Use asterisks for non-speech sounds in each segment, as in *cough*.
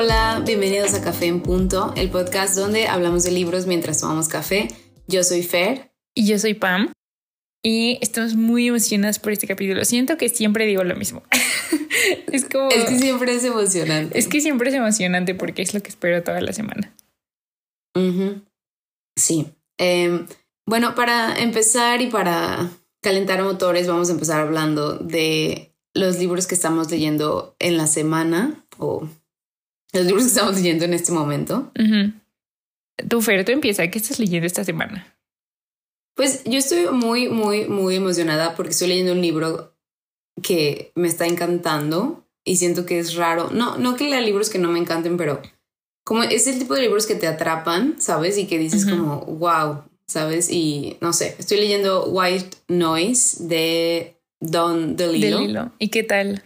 Hola, bienvenidos a Café en Punto, el podcast donde hablamos de libros mientras tomamos café. Yo soy Fer. Y yo soy Pam. Y estamos muy emocionadas por este capítulo. Siento que siempre digo lo mismo. *laughs* es como. Es que siempre es emocionante. Es que siempre es emocionante porque es lo que espero toda la semana. Sí. Em, bueno, para empezar y para calentar motores, vamos a empezar hablando de los libros que estamos leyendo en la semana o los libros que estamos leyendo en este momento. Tu Fer, tú empieza. ¿Qué estás leyendo esta semana? Pues yo estoy muy, muy, muy emocionada porque estoy leyendo un libro que me está encantando y siento que es raro. No, no que lea libros que no me encanten, pero como es el tipo de libros que te atrapan, ¿sabes? Y que dices como, wow, ¿sabes? Y no sé, estoy leyendo White Noise de Don DeLillo. ¿Y qué tal?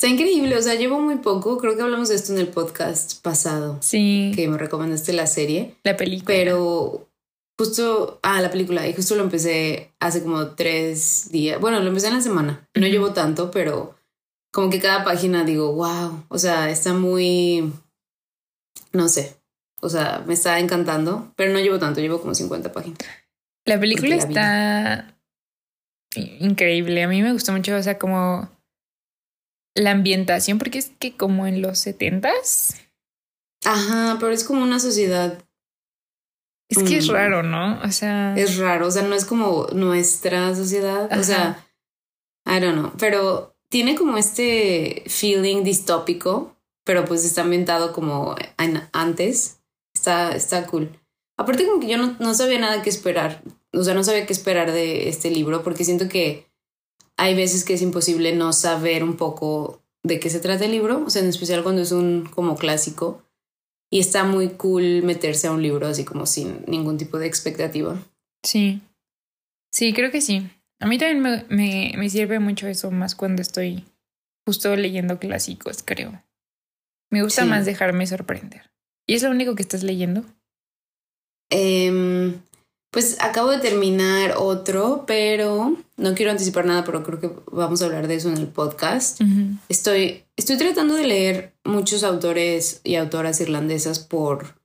Está increíble, o sea, llevo muy poco, creo que hablamos de esto en el podcast pasado. Sí. Que me recomendaste la serie. La película. Pero justo, ah, la película, y justo lo empecé hace como tres días. Bueno, lo empecé en la semana. No llevo tanto, pero como que cada página digo, wow, o sea, está muy, no sé, o sea, me está encantando, pero no llevo tanto, llevo como 50 páginas. La película está increíble, a mí me gustó mucho, o sea, como la ambientación, porque es que como en los setentas. Ajá, pero es como una sociedad. Es que es mm, raro, ¿no? O sea. Es raro, o sea, no es como nuestra sociedad. O sea, I don't know. Pero tiene como este feeling distópico, pero pues está ambientado como antes. Está, está cool. Aparte, como que yo no, no sabía nada que esperar. O sea, no sabía qué esperar de este libro, porque siento que hay veces que es imposible no saber un poco de qué se trata el libro, o sea, en especial cuando es un como clásico. Y está muy cool meterse a un libro así como sin ningún tipo de expectativa. Sí, sí, creo que sí. A mí también me, me, me sirve mucho eso, más cuando estoy justo leyendo clásicos, creo. Me gusta más dejarme sorprender. ¿Y es lo único que estás leyendo? Eh, pues acabo de terminar otro, pero no quiero anticipar nada, pero creo que vamos a hablar de eso en el podcast. Estoy, estoy tratando de leer muchos autores y autoras irlandesas por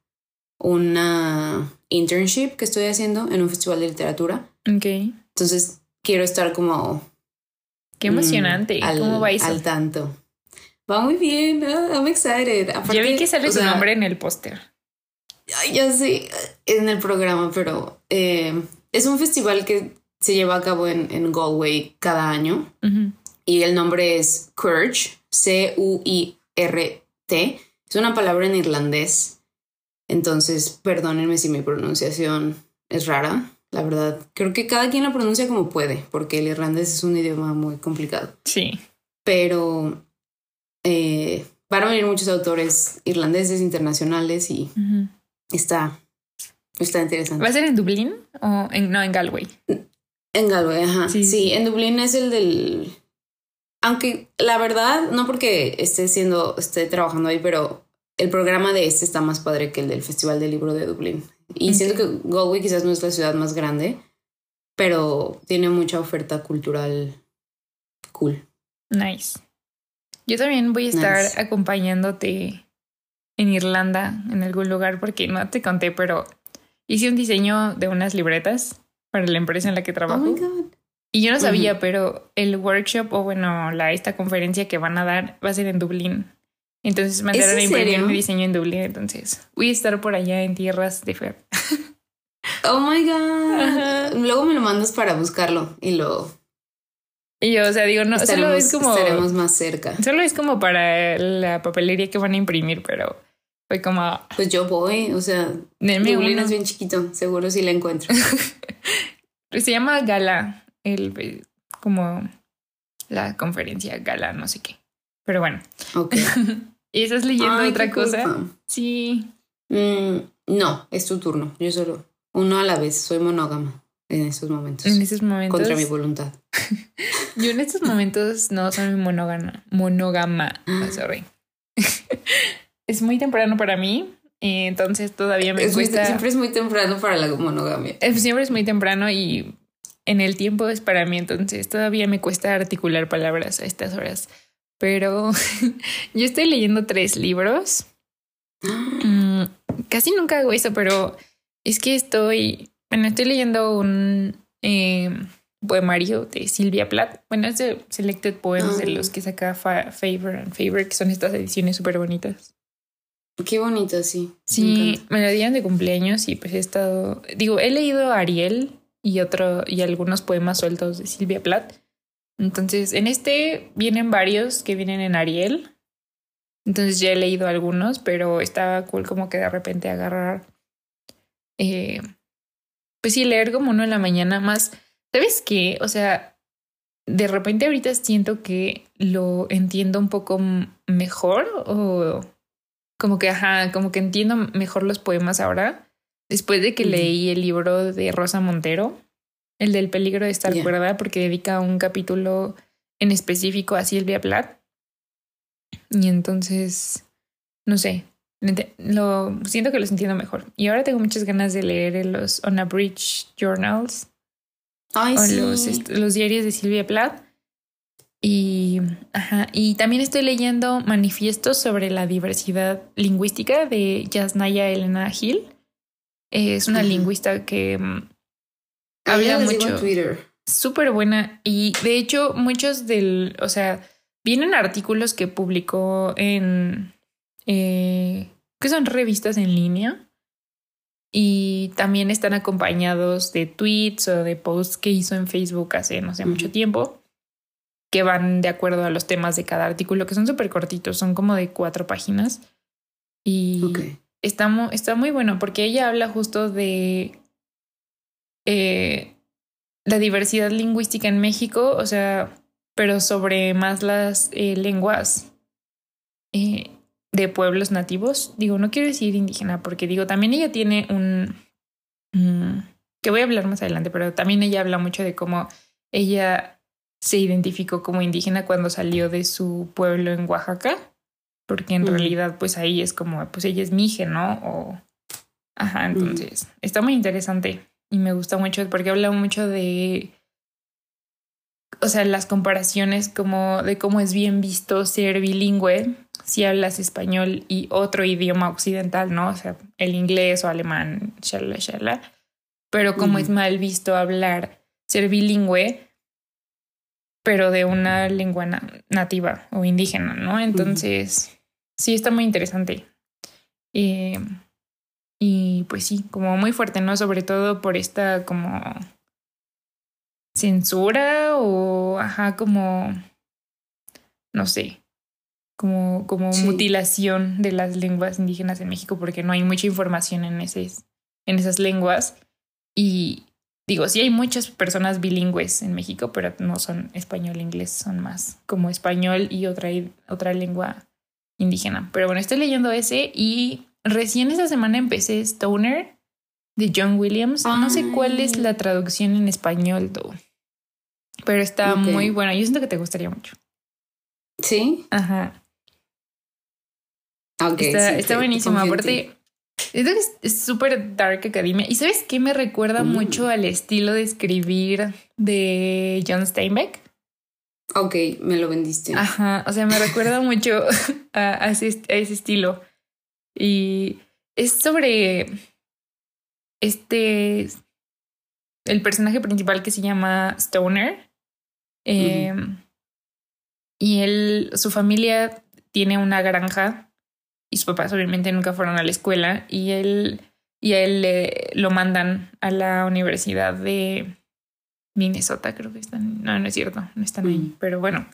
una internship que estoy haciendo en un festival de literatura. Ok. Entonces quiero estar como... Qué emocionante. al, ¿Cómo va Al tanto. Va muy bien. I'm excited. Yo vi que sale su nombre en el póster ya sé, en el programa, pero eh, es un festival que se lleva a cabo en, en Galway cada año y el nombre es Curge, C-U-I-R-T. Es una palabra en irlandés, entonces perdónenme si mi pronunciación es rara. La verdad, creo que cada quien la pronuncia como puede, porque el irlandés es un idioma muy complicado. Sí. Pero eh, van a venir muchos autores irlandeses internacionales y Está, está interesante. ¿Va a ser en Dublín o en, no, en Galway? En Galway, ajá. Sí, en Dublín es el del... Aunque la verdad, no porque esté siendo, esté trabajando ahí, pero el programa de este está más padre que el del Festival del Libro de Dublín. Y siento que Galway quizás no es la ciudad más grande, pero tiene mucha oferta cultural cool. Nice. Yo también voy a estar acompañándote en Irlanda, en algún lugar, porque no te conté, pero hice un diseño de unas libretas para la empresa en la que trabajo. Oh my God. Y yo no sabía, pero el workshop o bueno, la esta conferencia que van a dar va a ser en Dublín. Entonces mandaron a imprimir mi diseño en Dublín. Entonces voy a estar por allá en tierras de Fer. *laughs* Oh my God. Luego me lo mandas para buscarlo y lo. Y yo, o sea, digo, no, solo es como. Estaremos más cerca. Solo es como para la papelería que van a imprimir, pero fue como... Pues yo voy, o sea, Dublín es bien chiquito, seguro si la encuentro. *laughs* Se llama Gala, el, como la conferencia Gala, no sé qué. Pero bueno. Ok. *laughs* ¿Y estás leyendo otra cosa? Sí. Mm, no, es tu turno. Yo solo uno a la vez. Soy monógama en estos momentos. En estos momentos. Contra mi voluntad. *laughs* Yo en estos momentos no soy monógama. Monógama. Oh, sorry es muy temprano para mí. Y entonces todavía me cuesta. siempre es muy temprano para la monogamia. Siempre es muy temprano y en el tiempo es para mí, entonces todavía me cuesta articular palabras a estas horas. pero *laughs* yo estoy leyendo tres libros. *gasps* Mm, casi nunca hago eso, pero es que estoy, bueno, estoy leyendo un eh, poemario de Silvia Plath. Bueno, es de Selected Poems de los ah. que saca Favor and Favor, que son estas ediciones súper bonitas. Qué bonito, sí. Sí, me, lo dieron de cumpleaños y pues he estado, digo, he leído Ariel y otro y algunos poemas sueltos de Silvia Plath. Entonces, en este vienen varios que vienen en Ariel. Entonces ya he leído algunos, pero estaba cool como que de repente agarrar, eh, pues sí, leer como uno en la mañana más. ¿Sabes qué? O sea, de repente ahorita siento que lo entiendo un poco mejor o como que, ajá, como que entiendo mejor los poemas ahora, después de que leí el libro de Rosa Montero, el del peligro de estar cuerda, porque dedica un capítulo en específico a Silvia Plath. Y entonces, no sé, lo siento que los entiendo mejor. Y ahora tengo muchas ganas de leer los On a Bridge Journals. Ay, o los, los diarios de Silvia Plath. Y, ajá, y también estoy leyendo manifiestos sobre la diversidad lingüística de Yasnaya Elena Hill. Es una lingüista que mm, habla mucho. Súper buena. Y de hecho, muchos del. O sea, vienen artículos que publicó en. Eh, que son revistas en línea. Y también están acompañados de tweets o de posts que hizo en Facebook hace no sé mucho tiempo que van de acuerdo a los temas de cada artículo, que son súper cortitos, son como de cuatro páginas. Y está, está muy bueno porque ella habla justo de eh, la diversidad lingüística en México, o sea, pero sobre más las eh, lenguas eh, de pueblos nativos. Digo, no quiero decir indígena, porque digo, también ella tiene un... Mm, que voy a hablar más adelante, pero también ella habla mucho de cómo ella se identificó como indígena cuando salió de su pueblo en Oaxaca, porque en realidad pues ahí es como, pues ella es mije, ¿no? O, ajá, entonces está muy interesante y me gusta mucho porque habla mucho de, o sea, las comparaciones como de cómo es bien visto ser bilingüe si hablas español y otro idioma occidental, ¿no? O sea, el inglés o alemán, shala, shala, pero cómo es mal visto hablar, ser bilingüe pero de una lengua nativa o indígena, ¿no? Entonces, sí, está muy interesante. Eh, y pues sí, como muy fuerte, ¿no? Sobre todo por esta como censura o, ajá, como, no sé, como, como mutilación de las lenguas indígenas en México porque no hay mucha información en, ese, en esas lenguas. Y, Digo, sí hay muchas personas bilingües en México, pero no son español e inglés, son más como español y otra, otra lengua indígena. Pero bueno, estoy leyendo ese y recién esta semana empecé Stoner de John Williams. No sé cuál es la traducción en español, pero está muy buena. Yo siento que te gustaría mucho. ¿Sí? Ajá. Okay, está, está buenísimo. Aparte, es súper dark academia. ¿Y sabes qué me recuerda mm. mucho al estilo de escribir de John Steinbeck? Ok, me lo vendiste. Ajá, o sea, me recuerda *laughs* mucho a, ese, estilo. Y es sobre este, el personaje principal que se llama Stoner. Em, y él, su familia tiene una granja y sus papás obviamente nunca fueron a la escuela y él y a él le, lo mandan a la universidad de Minnesota, creo que están. No, no es cierto, no están ahí. Pero bueno,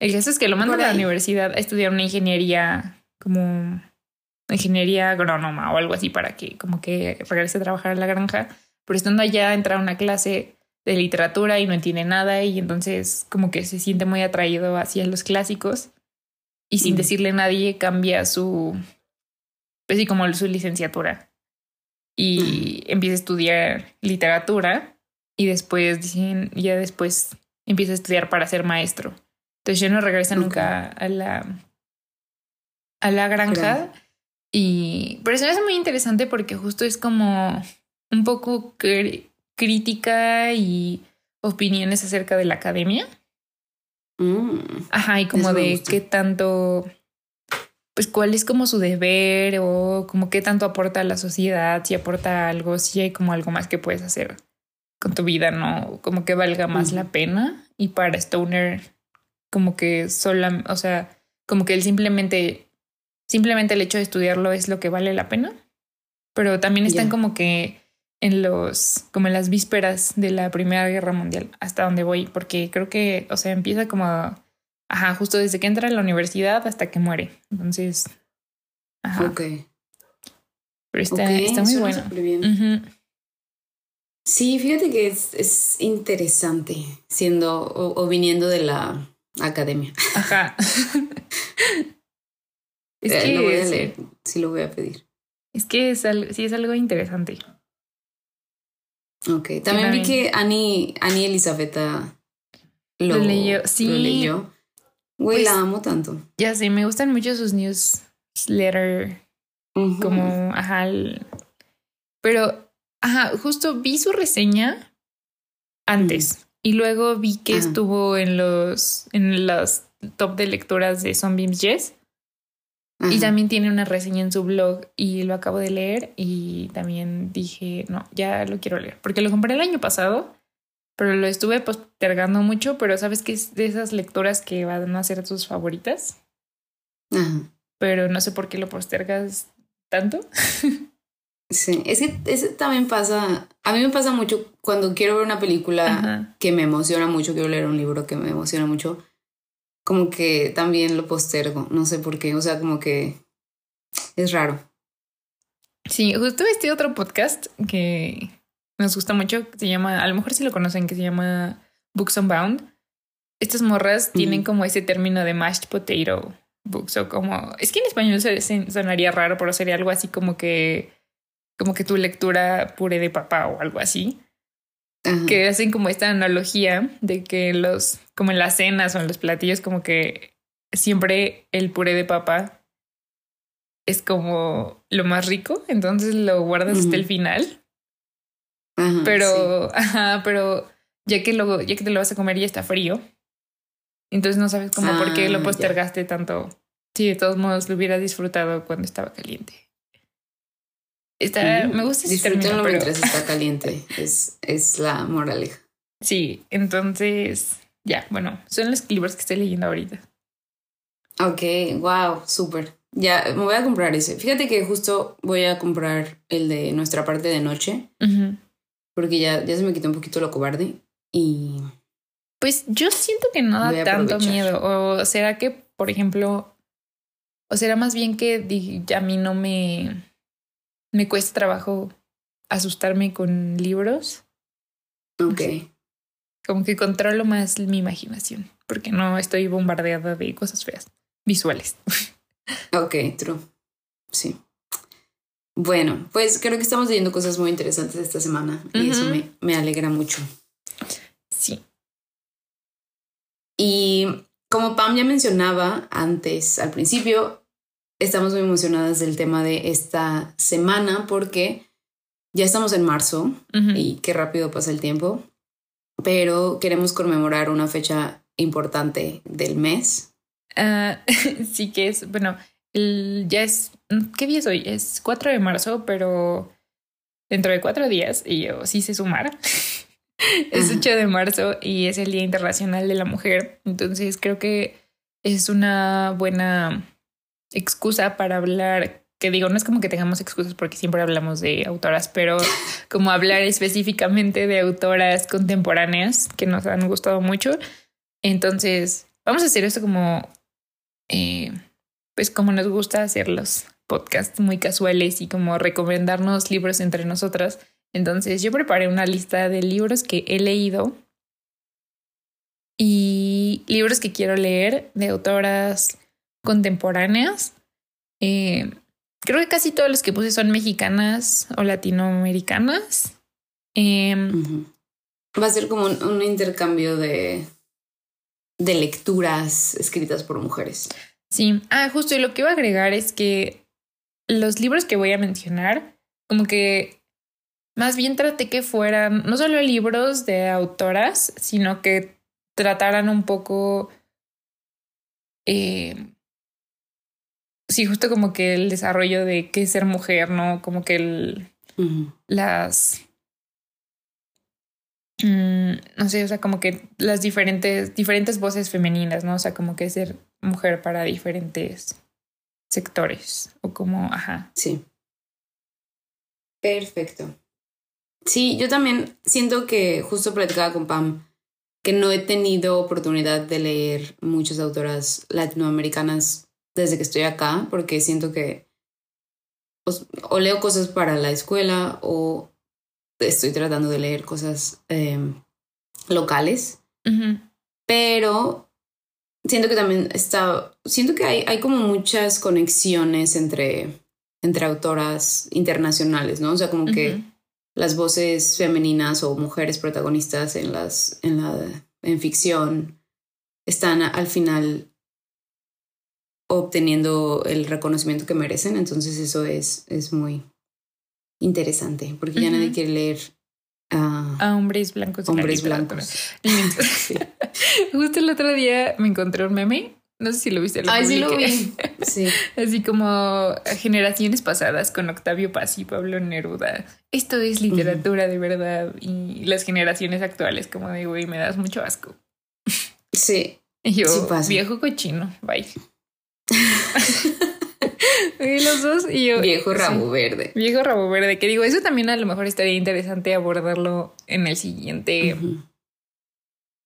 el caso es que lo mandan a la universidad a estudiar una ingeniería como ingeniería agrónoma o algo así para que como que regrese a trabajar en la granja. Pero estando allá entra a una clase de literatura y no entiende nada y entonces como que se siente muy atraído hacia los clásicos y sin decirle a nadie cambia su, pues sí, como su licenciatura y empieza a estudiar literatura y después dicen, ya después empieza a estudiar para ser maestro. Entonces ya no regresa nunca a la, a la granja. Y pero eso es muy interesante porque justo es como un poco crítica y opiniones acerca de la academia. Mm, Ajá, y como Eso de qué tanto, pues cuál es como su deber o como qué tanto aporta a la sociedad, si aporta algo, si hay como algo más que puedes hacer con tu vida, ¿no? Como que valga más la pena. Y para Stoner, como que sola, o sea, como que él simplemente, simplemente el hecho de estudiarlo es lo que vale la pena. Pero también están como que en los, como en las vísperas de la Primera Guerra Mundial, hasta donde voy, porque creo que, o sea, empieza como, ajá, justo desde que entra a la universidad hasta que muere. Entonces, ajá, Ok. pero está, está muy bueno. Sí, fíjate que es, es interesante siendo o, o viniendo de la academia. Ajá. *laughs* es Eh, que lo voy a sí. leer, sí lo voy a pedir. Es que es algo, sí es algo interesante. Ok, también vi que Annie, Annie Elizabeta lo, Lo leyó, sí. lo leyó. Güey, Pues- la amo tanto. Ya sé, me gustan mucho sus newsletter, como, ajá, el- pero, ajá, justo vi su reseña antes y luego vi que estuvo en los, en las top de lecturas de Sunbeams Yes y también tiene una reseña en su blog y lo acabo de leer y también dije, no, ya lo quiero leer, porque lo compré el año pasado, pero lo estuve postergando mucho, pero sabes que es de esas lecturas que van a ser tus favoritas, Ajá. pero no sé por qué lo postergas tanto. *laughs* Sí, es que ese también pasa, a mí me pasa mucho cuando quiero ver una película Ajá. que me emociona mucho, quiero leer un libro que me emociona mucho, como que también lo postergo, no sé por qué, o sea, como que es raro. Sí, justo este otro podcast que nos gusta mucho, que se llama, a lo mejor sí lo conocen, que se llama Books Unbound. Estas morras tienen como ese término de mashed potato books o como, es que en español se- se- sonaría raro, pero sería algo así como que, como que tu lectura puré de papá o algo así. Ajá. que hacen como esta analogía de que los, como en las cenas o en los platillos, como que siempre el puré de papa es como lo más rico, entonces lo guardas hasta el final, Ajá, sí. pero, *laughs* ajá, pero ya que luego, ya que te lo vas a comer ya está frío, entonces no sabes como por qué Ah, lo ya. postergaste tanto. Si de todos modos lo hubieras disfrutado cuando estaba caliente. Está, Mm, me gusta Disfrútenlo pero mientras está caliente, *laughs* es, es la moraleja. sí, entonces ya, bueno, son los libros que estoy leyendo ahorita. Ok, wow, súper. Ya, me voy a comprar ese. Fíjate que justo voy a comprar el de nuestra parte de noche, porque ya, ya se me quitó un poquito lo cobarde. Y Pues yo siento que no da tanto aprovechar. miedo. O será que, por ejemplo, o será más bien que a mí no me, me cuesta trabajo asustarme con libros. ok, Como que controlo más mi imaginación, porque no estoy bombardeada de cosas feas, visuales. *laughs* ok, true. Sí. Bueno, pues creo que estamos leyendo cosas muy interesantes esta semana y eso me alegra mucho. Sí. Y como Pam ya mencionaba antes, al principio, estamos muy emocionadas del tema de esta semana porque ya estamos en marzo y qué rápido pasa el tiempo, pero queremos conmemorar una fecha importante del mes. Ah, *laughs* sí que es, bueno, el- ya es, ¿qué día es hoy? Es 4 de marzo, pero dentro de cuatro días, y yo sí sé sumar, *laughs* es Ajá. 8 de marzo y es el Día Internacional de la Mujer. Entonces creo que es una buena excusa para hablar, que digo, no es como que tengamos excusas porque siempre hablamos de autoras, pero *laughs* como hablar específicamente de autoras contemporáneas que nos han gustado mucho. Entonces, vamos a hacer esto como, eh, pues como nos gusta hacer los podcasts muy casuales y como recomendarnos libros entre nosotras. Entonces, yo preparé una lista de libros que he leído y libros que quiero leer de autoras contemporáneas. Eh, creo que casi todos los que puse son mexicanas o latinoamericanas. Ujú. Va a ser como un, un intercambio de, de lecturas escritas por mujeres. Sí, ah, justo, y lo que iba a agregar es que los libros que voy a mencionar, como que más bien traté que fueran no solo libros de autoras, sino que trataran un poco eh, sí, justo como que el desarrollo de qué es ser mujer, ¿no? Como que el, las... Mm, no sé, o sea, como que las diferentes, diferentes voces femeninas, ¿no? O sea, como que ser mujer para diferentes sectores o como, ajá. Sí. Perfecto. Sí, yo también siento que justo platicaba con Pam que no he tenido oportunidad de leer muchas autoras latinoamericanas desde que estoy acá, porque siento que pues, o leo cosas para la escuela o estoy tratando de leer cosas em, locales. Pero siento que también está, siento que hay, hay como muchas conexiones entre, entre autoras internacionales, ¿no? O sea, como que las voces femeninas o mujeres protagonistas en las en la en ficción están al final obteniendo el reconocimiento que merecen, entonces eso es, es muy interesante, porque ya nadie quiere leer a, hombres blancos. Hombres blancos. *laughs* *laughs* Justo el otro día me encontré un meme no sé si lo viste. Lo Ay, sí lo vi. *laughs* Sí. Así como generaciones pasadas con Octavio Paz y Pablo Neruda. Esto es literatura de verdad. Y las generaciones actuales, como de, güey, me das mucho asco. Sí. Y yo, viejo cochino, bye. *laughs* y los dos y yo. Viejo rabo verde. Viejo rabo verde. Que digo, eso también a lo mejor estaría interesante abordarlo en el siguiente.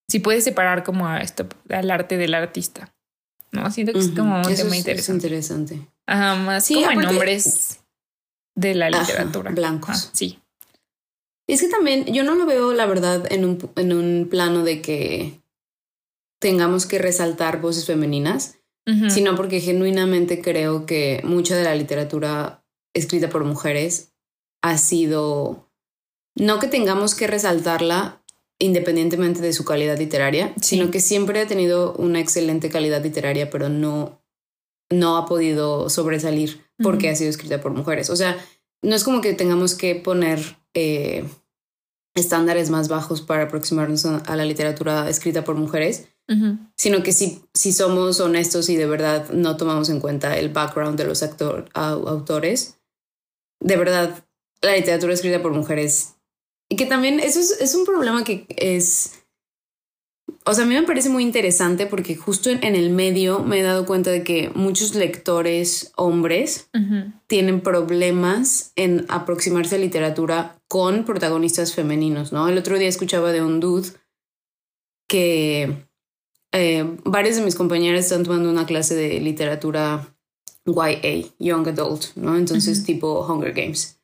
Si puedes separar como a esto, al arte del artista. ¿no? Siento que es como un tema interesante. Es interesante. Ajá, más como en nombres de la literatura. blancos. sí. es que también yo no lo veo, la verdad, en un, en un plano de que tengamos que resaltar voces femeninas, sino porque genuinamente creo que mucha de la literatura escrita por mujeres ha sido, no que tengamos que resaltarla, independientemente de su calidad literaria, sino que siempre ha tenido una excelente calidad literaria, pero no, no ha podido sobresalir porque ha sido escrita por mujeres. O sea, no es como que tengamos que poner eh, estándares más bajos para aproximarnos a la literatura escrita por mujeres, sino que si, si somos honestos y de verdad no tomamos en cuenta el background de los autores, de verdad la literatura escrita por mujeres y que también eso es, es, un problema que es... O sea, a mí me parece muy interesante porque justo en, el medio me he dado cuenta de que muchos lectores hombres tienen problemas en aproximarse a literatura con protagonistas femeninos, ¿no? El otro día escuchaba de un dude que eh, varios de mis compañeras están tomando una clase de literatura YA, Young Adult, ¿no? Entonces tipo Hunger Games.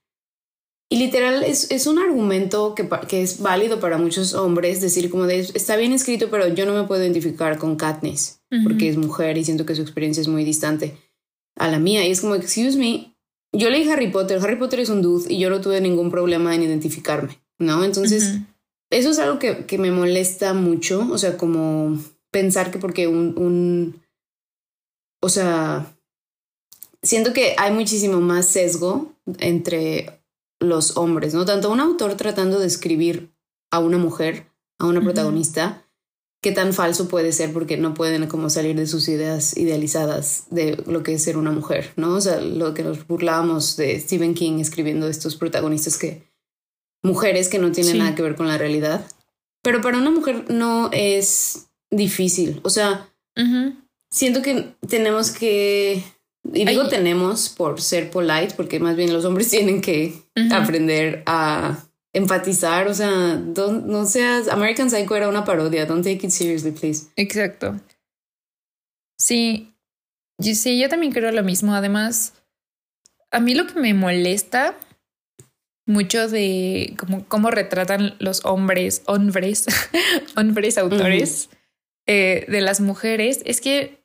Y literal es, es un argumento que, que, es válido para muchos hombres, decir como de, está bien escrito, pero yo no me puedo identificar con Katniss, porque es mujer y siento que su experiencia es muy distante a la mía. Y es como, excuse me, yo leí Harry Potter, Harry Potter es un dude y yo no tuve ningún problema en identificarme, ¿no? Entonces, eso es algo que, que, me molesta mucho, o sea, como pensar que porque un, un, o sea, siento que hay muchísimo más sesgo entre los hombres, ¿no? Tanto un autor tratando de escribir a una mujer, a una protagonista, qué tan falso puede ser porque no pueden como salir de sus ideas idealizadas de lo que es ser una mujer, ¿no? O sea, lo que nos burlábamos de Stephen King escribiendo estos protagonistas que mujeres que no tienen nada que ver con la realidad. Pero para una mujer no es difícil, o sea, siento que tenemos que y digo tenemos por ser polite, porque más bien los hombres *laughs* tienen que aprender a empatizar, o sea, no seas, American Psycho era una parodia, don't take it seriously, please. Exacto. Sí, yo, sí, yo también creo lo mismo. Además, a mí lo que me molesta mucho de cómo, cómo retratan los hombres, hombres, *laughs* hombres autores eh, de las mujeres, es que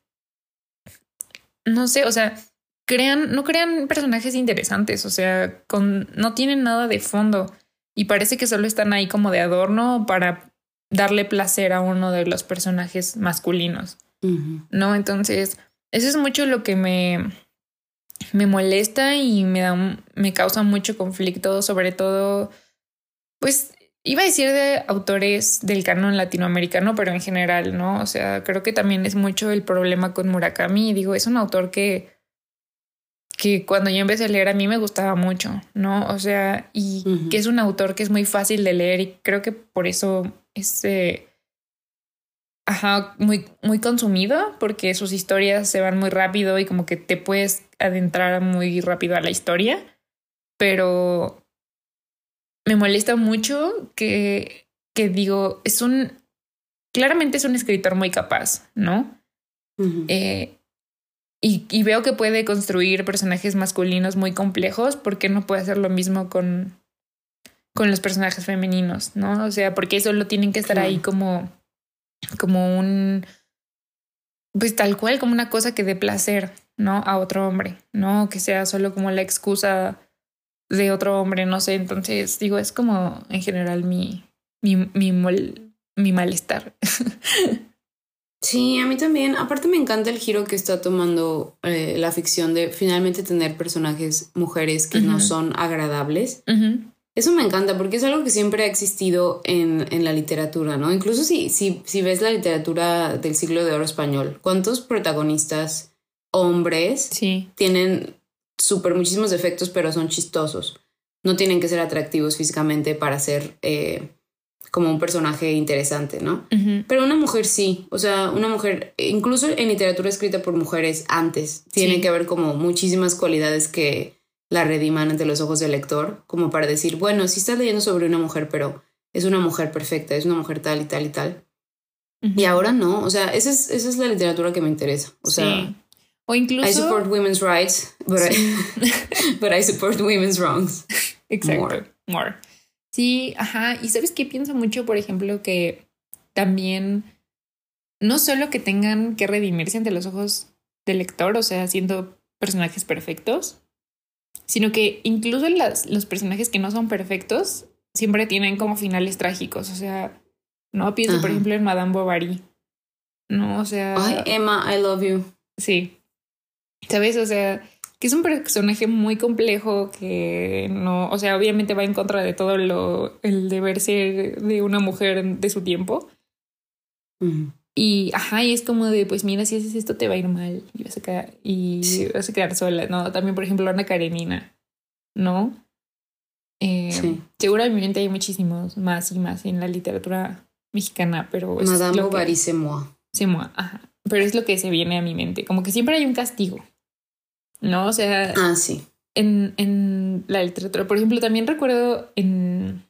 no sé, o sea, crean, no crean personajes interesantes, o sea, con, no tienen nada de fondo y parece que solo están ahí como de adorno para darle placer a uno de los personajes masculinos, ¿no? Entonces, eso es mucho lo que me, me molesta y me da, me causa mucho conflicto, sobre todo, pues iba a decir de autores del canon latinoamericano, pero en general, ¿no? O sea, creo que también es mucho el problema con Murakami. Digo, es un autor que, que cuando yo empecé a leer a mí me gustaba mucho, ¿no? O sea, y que es un autor que es muy fácil de leer y creo que por eso es, eh, ajá, muy, muy consumido, porque sus historias se van muy rápido y como que te puedes adentrar muy rápido a la historia, pero me molesta mucho que, que digo, es un, claramente es un escritor muy capaz, ¿no? eh, y, y, veo que puede construir personajes masculinos muy complejos, ¿por qué no puede hacer lo mismo con, con los personajes femeninos, ¿no? O sea, porque solo tienen que estar ahí como, como un, pues tal cual, como una cosa que dé placer, ¿no? A otro hombre, ¿no? Que sea solo como la excusa de otro hombre, no sé. Entonces, digo, es como en general mi, mi, mi, mi malestar. *laughs* Sí, a mí también. Aparte me encanta el giro que está tomando eh, la ficción de finalmente tener personajes mujeres que no son agradables. Eso me encanta porque es algo que siempre ha existido en, en la literatura, ¿no? Incluso si, si, si ves la literatura del siglo de oro español, ¿cuántos protagonistas hombres sí. tienen súper muchísimos defectos, pero son chistosos. No tienen que ser atractivos físicamente para ser eh, como un personaje interesante, ¿no? Pero una mujer sí, o sea, una mujer, incluso en literatura escrita por mujeres antes, tiene que haber como muchísimas cualidades que la rediman ante los ojos del lector, como para decir, bueno, sí estás leyendo sobre una mujer, pero es una mujer perfecta, es una mujer tal y tal y tal. Y ahora no, o sea, esa es, esa es la literatura que me interesa, o sea... O incluso. I support women's rights, but, I, *laughs* but I support women's wrongs. *laughs* Exacto. More. Sí, ajá. Y sabes qué pienso mucho, por ejemplo, que también no solo que tengan que redimirse ante los ojos del lector, o sea, siendo personajes perfectos, sino que incluso las, los personajes que no son perfectos siempre tienen como finales trágicos. O sea, no pienso, por ejemplo, en Madame Bovary. No, o sea. Ay, Emma, I love you. Sí, ¿Sabes? O sea, que es un personaje muy complejo que no, o sea, obviamente va en contra de todo lo, el deber ser de una mujer de su tiempo. Y, ajá, y es como de, pues mira, si haces esto te va a ir mal y vas a quedar, y vas a quedar sola, ¿no? También, por ejemplo, Ana Karenina, ¿no? Eh, sí. Seguramente hay muchísimos más y más en la literatura mexicana, pero... Es Madame Bovary se Se ajá. Pero es lo que se viene a mi mente, como que siempre hay un castigo. ¿No? O sea, ah, sí. En, en la literatura, por ejemplo, también recuerdo en,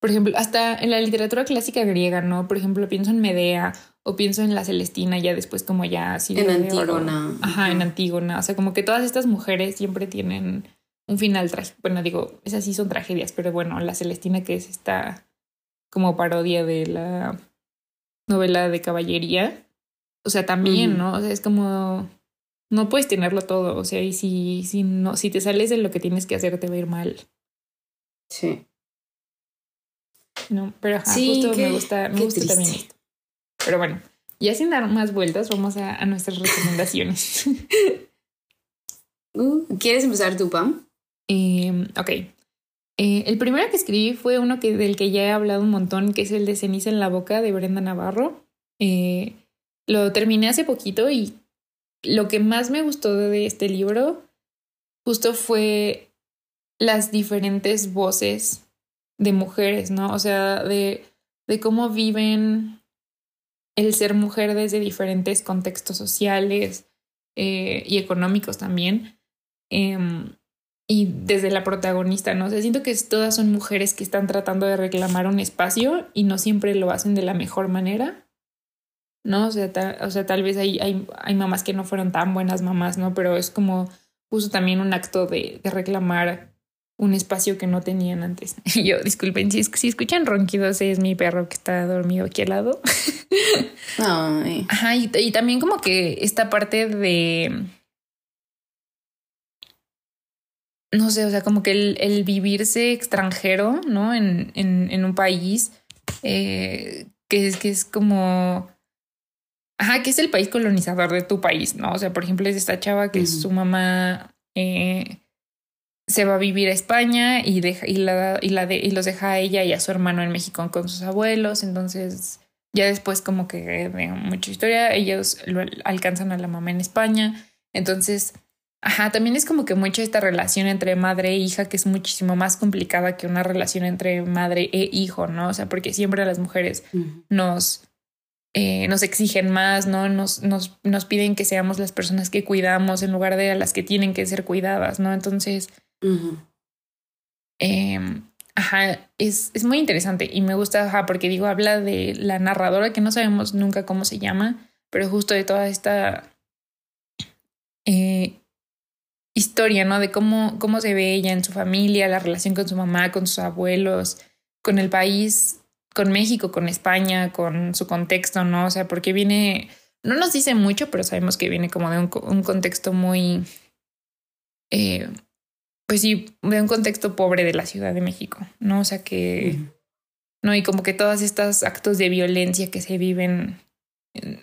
por ejemplo, hasta en la literatura clásica griega, ¿no? Por ejemplo, pienso en Medea o pienso en la Celestina, ya después como ya así. En Antígona. Ajá, en Antígona. O sea, como que todas estas mujeres siempre tienen un final trágico. Bueno, digo, esas sí son tragedias, pero bueno, la Celestina que es esta como parodia de la novela de caballería. O sea, también, ¿no? O sea, es como no puedes tenerlo todo, o sea, y si, si, no, si te sales de lo que tienes que hacer, te va a ir mal. Sí. No, pero ajá, justo me gusta, me gusta también esto. Pero bueno, ya sin dar más vueltas, vamos a, a nuestras recomendaciones. *laughs* Uh, ¿Quieres empezar tu Pam? Eh, ok. Eh, el primero que escribí fue uno que, del que ya he hablado un montón, que es el de Ceniza en la Boca de Brenda Navarro. Eh, lo terminé hace poquito y lo que más me gustó de este libro justo fue las diferentes voces de mujeres, ¿no? O sea, de, de cómo viven el ser mujer desde diferentes contextos sociales eh, y económicos también. Em, y desde la protagonista, ¿no? O sea, siento que todas son mujeres que están tratando de reclamar un espacio y no siempre lo hacen de la mejor manera. ¿No? O sea, o sea tal vez hay, hay, hay, mamás que no fueron tan buenas mamás, ¿no? Pero es como puso también un acto de, de reclamar un espacio que no tenían antes. *laughs* Yo, disculpen, si, si escuchan ronquidos, es mi perro que está dormido aquí al lado. *laughs* Ay. Ajá, y, y, también como que esta parte de... No sé, o sea, como que el, el vivirse extranjero, ¿no? En, en, en un país eh, que, es, que es como Ajá, que es el país colonizador de tu país, ¿no? O sea, por ejemplo, es esta chava que su mamá eh, se va a vivir a España y, deja, y, la, y, la de, y los deja a ella y a su hermano en México con sus abuelos. Entonces, ya después, como que de mucha historia, ellos lo alcanzan a la mamá en España. Entonces, ajá, también es como que mucho esta relación entre madre e hija, que es muchísimo más complicada que una relación entre madre e hijo, ¿no? O sea, porque siempre las mujeres nos eh, nos exigen más, ¿no? Nos, nos, nos, piden que seamos las personas que cuidamos en lugar de las que tienen que ser cuidadas, ¿no? Entonces, em, ajá, es, es, muy interesante y me gusta, ajá, porque digo, habla de la narradora que no sabemos nunca cómo se llama, pero justo de toda esta eh, historia, ¿no? De cómo, cómo se ve ella en su familia, la relación con su mamá, con sus abuelos, con el país con México, con España, con su contexto, ¿no? O sea, porque viene, no nos dice mucho, pero sabemos que viene como de un, contexto muy, eh, pues sí, de un contexto pobre de la Ciudad de México, ¿no? O sea que, ¿no? Y como que todos estos actos de violencia que se viven,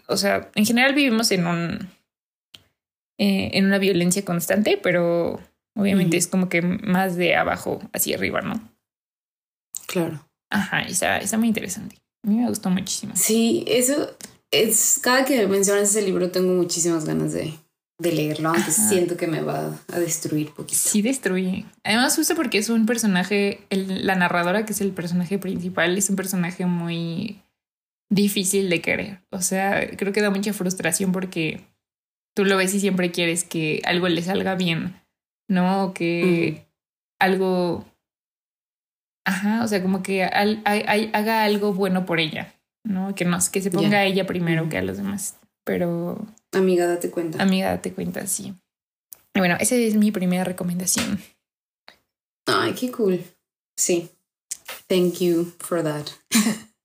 o sea, en general vivimos en un, eh, en una violencia constante, pero obviamente es como que más de abajo hacia arriba, ¿no? Claro. Ajá, está, está muy interesante. A mí me gustó muchísimo. Sí, eso es. Cada que mencionas ese libro tengo muchísimas ganas de, de leerlo, aunque siento que me va a destruir poquito. Sí, destruye. Además, justo porque es un personaje, la narradora, que es el personaje principal, es un personaje muy difícil de querer. O sea, creo que da mucha frustración porque tú lo ves y siempre quieres que algo le salga bien, ¿no? que algo Ajá, o sea, como que haga algo bueno por ella, ¿no? Que no, que se ponga a ella primero que a los demás. Pero. Amiga, date cuenta. Amiga, date cuenta, sí. Y bueno, esa es mi primera recomendación. Ay, qué cool. Sí. Thank you for that. *laughs*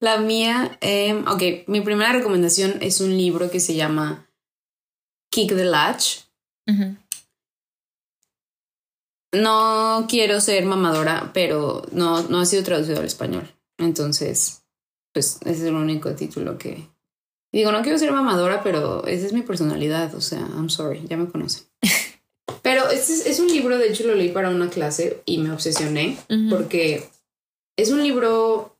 La mía, eh, ok, mi primera recomendación es un libro que se llama Kick the Latch. No quiero ser mamadora, pero no, no ha sido traducido al español. Entonces, pues ese es el único título que... Digo, no quiero ser mamadora, pero esa es mi personalidad. O sea, I'm sorry, ya me conocen. *laughs* pero este es, un libro, de hecho lo leí para una clase y me obsesioné porque es un libro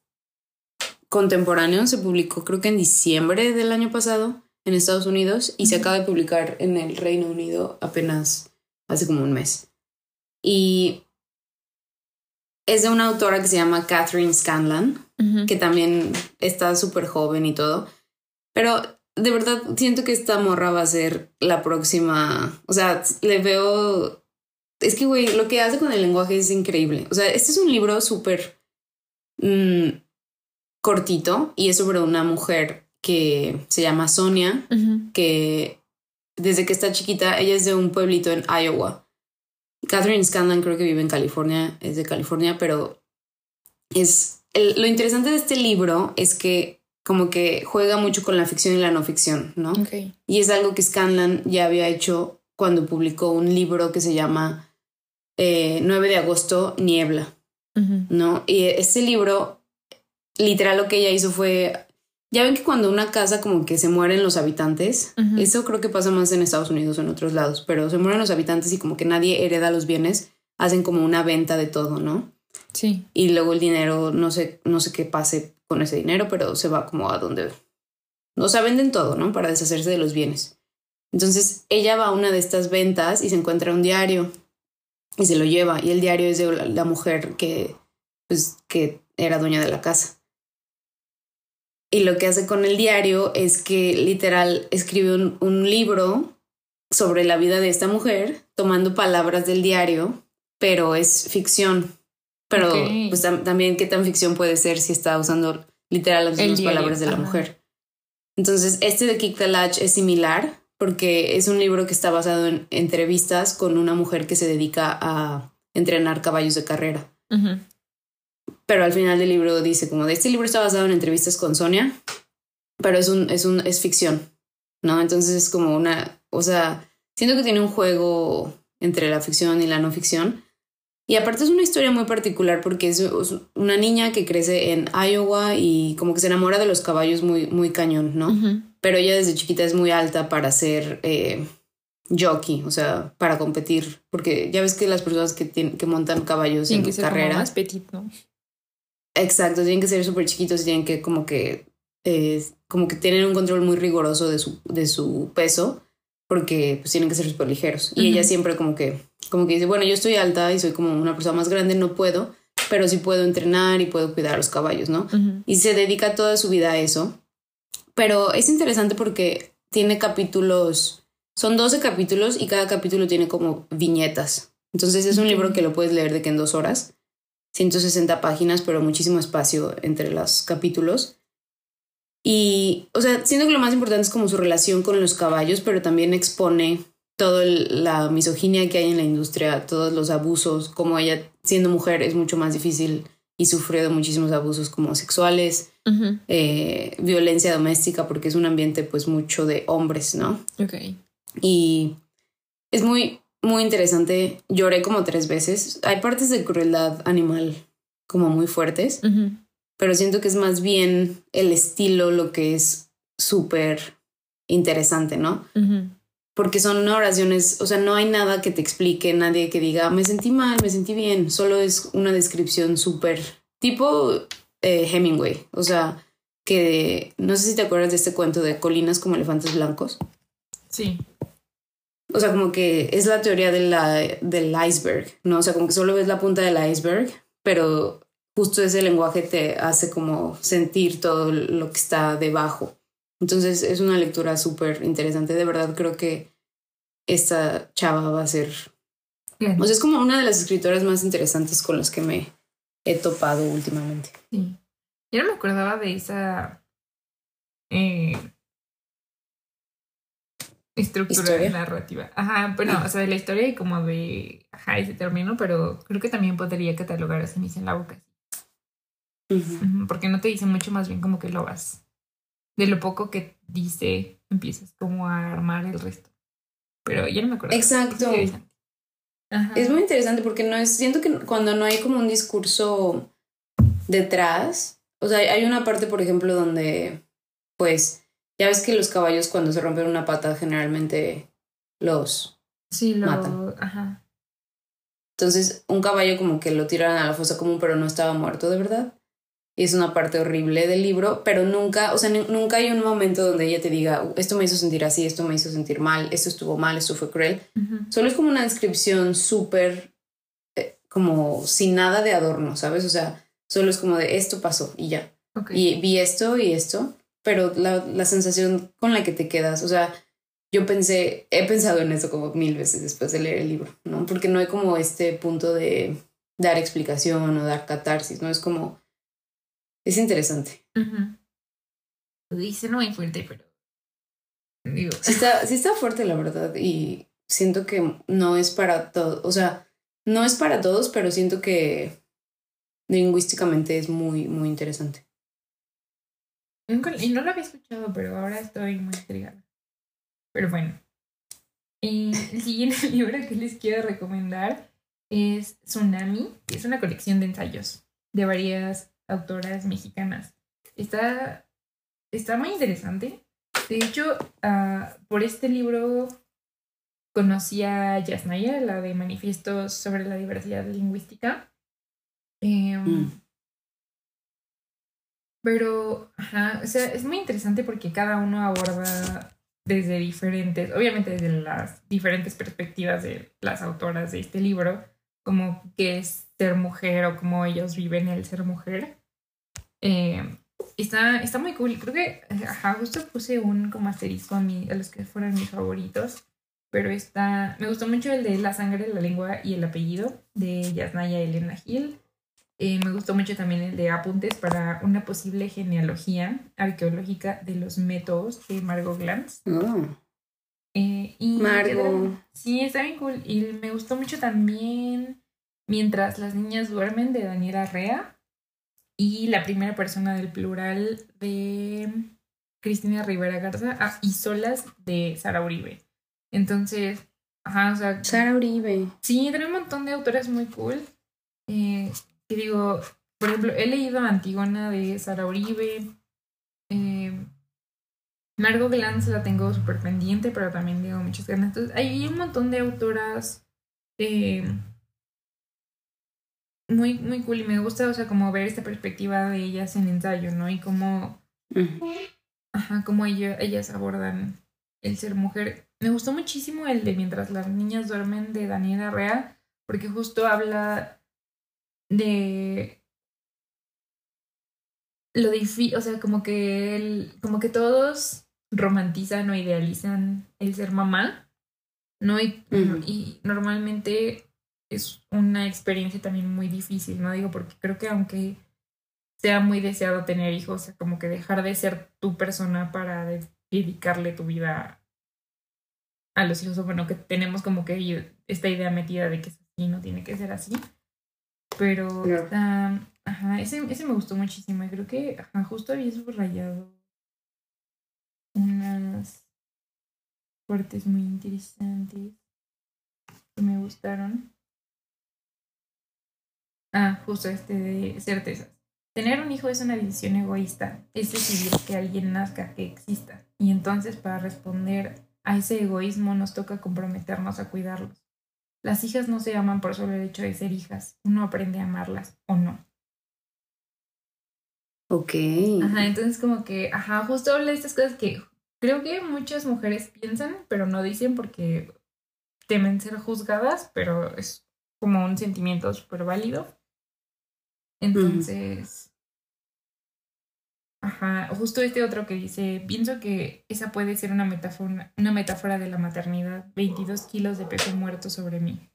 contemporáneo, se publicó creo que en diciembre del año pasado en Estados Unidos y se acaba de publicar en el Reino Unido apenas hace como un mes. Y es de una autora que se llama Catherine Scanlan, que también está súper joven y todo. Pero de verdad siento que esta morra va a ser la próxima. O sea, le veo. Es que, güey, lo que hace con el lenguaje es increíble. O sea, este es un libro súper mm, cortito y es sobre una mujer que se llama Sonia, que desde que está chiquita, ella es de un pueblito en Iowa Catherine Scanlon creo que vive en California, es de California, pero es lo interesante de este libro es que como que juega mucho con la ficción y la no ficción, ¿no? Y es algo que Scanlon ya había hecho cuando publicó un libro que se llama 9 eh, de agosto, Niebla, ¿no? Y este libro, literal lo que ella hizo fue ya ven que cuando una casa como que se mueren los habitantes, eso creo que pasa más en Estados Unidos o en otros lados, pero se mueren los habitantes y como que nadie hereda los bienes, hacen como una venta de todo, ¿no? Sí. Y luego el dinero, no sé, no sé qué pase con ese dinero, pero se va como a donde... O sea, venden todo, ¿no? Para deshacerse de los bienes. Entonces ella va a una de estas ventas y se encuentra un diario y se lo lleva. Y el diario es de la mujer que, pues, que era dueña de la casa. Y lo que hace con el diario es que literal escribe un, libro sobre la vida de esta mujer, tomando palabras del diario, pero es ficción. Pero pues también qué tan ficción puede ser si está usando literal las mismas palabras de la mujer. Entonces, este de Kick the Latch es similar porque es un libro que está basado en entrevistas con una mujer que se dedica a entrenar caballos de carrera pero al final del libro dice como de este libro está basado en entrevistas con Sonia, pero es un, es un, es ficción, ¿no? Entonces es como una, o sea, siento que tiene un juego entre la ficción y la no ficción. Y aparte es una historia muy particular porque es una niña que crece en Iowa y como que se enamora de los caballos muy, muy cañón, ¿no? Pero ella desde chiquita es muy alta para ser, eh, jockey, o sea, para competir, porque ya ves que las personas que, tienen, que montan caballos en carreras... ¿no? Exacto, tienen que ser súper chiquitos y tienen que como que, eh, como que tienen un control muy riguroso de su, de su peso, porque pues tienen que ser súper ligeros. Y ella siempre como que, como que dice, bueno, yo estoy alta y soy como una persona más grande, no puedo, pero sí puedo entrenar y puedo cuidar a los caballos, ¿no? Y se dedica toda su vida a eso. Pero es interesante porque tiene capítulos, son 12 capítulos y cada capítulo tiene como viñetas. Entonces es un libro que lo puedes leer de que en dos horas, 160 páginas, pero muchísimo espacio entre los capítulos. Y, o sea, siento que lo más importante es como su relación con los caballos, pero también expone toda la misoginia que hay en la industria, todos los abusos, como ella siendo mujer es mucho más difícil y sufrió de muchísimos abusos como sexuales, eh, violencia doméstica, porque es un ambiente pues mucho de hombres, ¿no? Ok. Y es muy, muy interesante. Lloré como tres veces. Hay partes de crueldad animal como muy fuertes, pero siento que es más bien el estilo lo que es súper interesante, ¿no? porque son oraciones, o sea, no hay nada que te explique, nadie que diga, me sentí mal, me sentí bien, solo es una descripción súper tipo eh, Hemingway, o sea, que no sé si te acuerdas de este cuento de colinas como elefantes blancos. Sí. O sea, como que es la teoría de la, del iceberg, ¿no? O sea, como que solo ves la punta del iceberg, pero justo ese lenguaje te hace como sentir todo lo que está debajo. Entonces es una lectura súper interesante. De verdad creo que esta chava va a ser... O sea, es como una de las escritoras más interesantes con las que me he topado últimamente. Sí. Yo no me acordaba de esa eh, estructura narrativa. Ajá, bueno, o sea, de la historia y como de, ajá, ese término, pero creo que también podría catalogar a Semilla en la boca. Porque no te dice mucho, más bien como que lo vas de lo poco que dice, empiezas como a armar el resto. Pero ya no me acuerdo. Exacto. Es muy interesante porque no es, siento que cuando no hay como un discurso detrás, o sea, hay una parte, por ejemplo, donde, pues, ya ves que los caballos cuando se rompen una pata generalmente los sí, lo, matan. Ajá. Entonces, un caballo como que lo tiran a la fosa común, pero no estaba muerto de verdad y es una parte horrible del libro, pero nunca, o sea, nunca hay un momento donde ella te diga, esto me hizo sentir así, esto me hizo sentir mal, esto estuvo mal, esto fue cruel. Solo es como una descripción súper, eh, como sin nada de adorno, ¿sabes? O sea, solo es como de esto pasó y ya. Y vi esto y esto, pero la, la sensación con la que te quedas, o sea, yo pensé, he pensado en eso como mil veces después de leer el libro, ¿no? Porque no hay como este punto de dar explicación o dar catarsis, ¿no? Es como es interesante. Lo dice no muy fuerte, pero. Digo. Sí está, sí está fuerte, la verdad. Y siento que no es para todos. O sea, no es para todos, pero siento que lingüísticamente es muy, muy interesante. Y no lo había escuchado, pero ahora estoy muy intrigada. Pero bueno. el siguiente *laughs* libro que les quiero recomendar es Tsunami, que es una colección de ensayos de varias autoras mexicanas. Está, está muy interesante. De hecho, ah, por este libro conocí a Yasnaya, la de Manifiestos sobre la Diversidad Lingüística. Em, mm. Pero, o sea, es muy interesante porque cada uno aborda desde diferentes, obviamente desde las diferentes perspectivas de las autoras de este libro, como qué es ser mujer o cómo ellos viven el ser mujer. Eh, está, está muy cool. Creo que, ajá, justo puse un como asterisco a, mí, a los que fueron mis favoritos. Pero está, me gustó mucho el de La sangre, la lengua y el apellido de Yasnaya Elena Gil. Eh, me gustó mucho también el de apuntes para una posible genealogía arqueológica de los métodos de Margot Glantz. Oh. Eh, y Margot. Sí, está bien cool. Y me gustó mucho también Mientras las niñas duermen de Daniela Rea y la primera persona del plural de Cristina Rivera Garza ah, y solas de Sara Uribe. Entonces, ajá, o sea. Sara Uribe. Sí, tiene un montón de autores muy cool. Eh, que digo, por ejemplo, he leído Antigona de Sara Uribe. Eh, Margot Glantz la tengo súper pendiente, pero también digo muchas ganas. Entonces, hay un montón de autoras eh, muy, muy cool y me gusta, o sea, como ver esta perspectiva de ellas en ensayo, ¿no? Y cómo, ajá, cómo ellas abordan el ser mujer. Me gustó muchísimo el de Mientras las niñas duermen de Daniela Rea, porque justo habla de lo difícil, o sea, como que el, como que todos romantizan o idealizan el ser mamá, ¿no? Y, y normalmente es una experiencia también muy difícil, ¿no? Digo, porque creo que aunque sea muy deseado tener hijos, o sea, como que dejar de ser tu persona para dedicarle tu vida a los hijos, bueno, que tenemos como que esta idea metida de que es así, no tiene que ser así. Pero ajá, ese, ese me gustó muchísimo y creo que ajá, justo había subrayado unas partes muy interesantes que me gustaron. Ah, justo este de certezas. Tener un hijo es una decisión egoísta, es decidir que alguien nazca, que exista. Y entonces para responder a ese egoísmo nos toca comprometernos a cuidarlos. Las hijas no se aman por solo el hecho de ser hijas, uno aprende a amarlas o no. Ok. Ajá, entonces como que, ajá, justo habla de estas cosas que creo que muchas mujeres piensan, pero no dicen porque temen ser juzgadas, pero es como un sentimiento súper válido. Entonces, ajá, justo este otro que dice, pienso que esa puede ser una metáfora, una metáfora de la maternidad, 22 kilos de peso muerto sobre mí.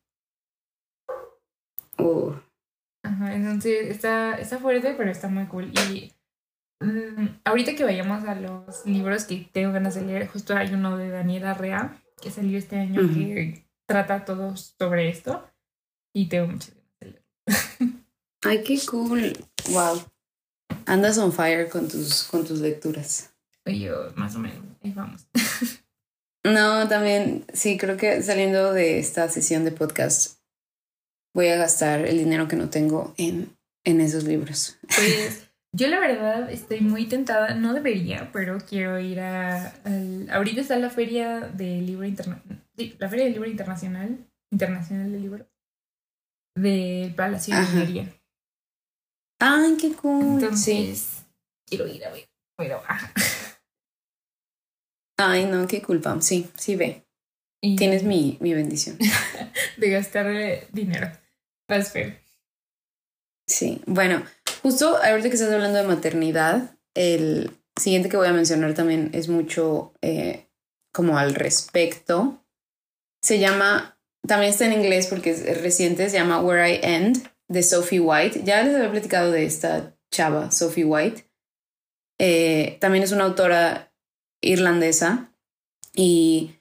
Oh. Ajá, entonces está, está fuerte, pero está muy cool. Y mm, ahorita que vayamos a los libros que tengo ganas de leer, justo hay uno de Daniela Rea, que salió este año, que trata todo sobre esto. Y tengo muchas ganas de leer. *laughs* Ay, qué cool. Wow. Andas on fire con tus, con tus lecturas. Yo, más o menos. Ahí vamos. *laughs* no, también, sí, creo que saliendo de esta sesión de podcast, voy a gastar el dinero que no tengo en, en esos libros. Pues *laughs* yo la verdad estoy muy tentada, no debería, pero quiero ir a... ahorita está la feria del libro internacional. Sí, la feria del libro internacional, internacional del libro, del Palacio de Minería. ¡Ay, qué cool! Entonces, quiero ir a ver, pero... Ay, no, qué culpa. Sí, sí ve. Tienes mi, mi bendición. *laughs* de gastar dinero. Vas ver. Sí, bueno, justo ahorita que estás hablando de maternidad, el siguiente que voy a mencionar también es mucho eh, como al respecto. Se llama, también está en inglés porque es reciente, se llama Where I End de Sophie White. Ya les había platicado de esta chava, Sophie White. Eh, también es una autora irlandesa y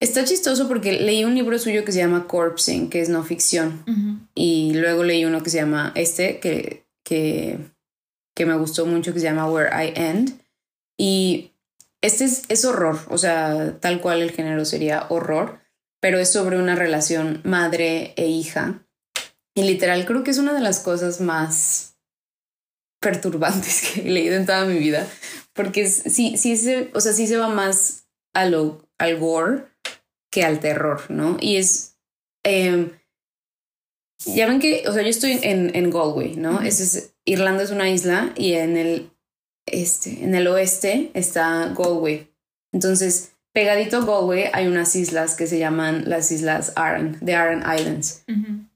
está chistoso porque leí un libro suyo que se llama Corpsing, que es no ficción. Y luego leí uno que se llama este, que, que, que me gustó mucho, que se llama Where I End. Y este es, es horror, o sea, tal cual el género sería horror, pero es sobre una relación madre e hija y literal creo que es una de las cosas más perturbantes *laughs* que he leído en toda mi vida, porque sí, sí se, o sea, sí se va más a lo, al gore que al terror, ¿no? Y es, em, ya ven que, o sea, yo estoy en, en Galway, ¿no? es, Irlanda es una isla y en el, este, en el oeste está Galway. Entonces, pegadito a Galway hay unas islas que se llaman las islas Aran, the Aran Islands.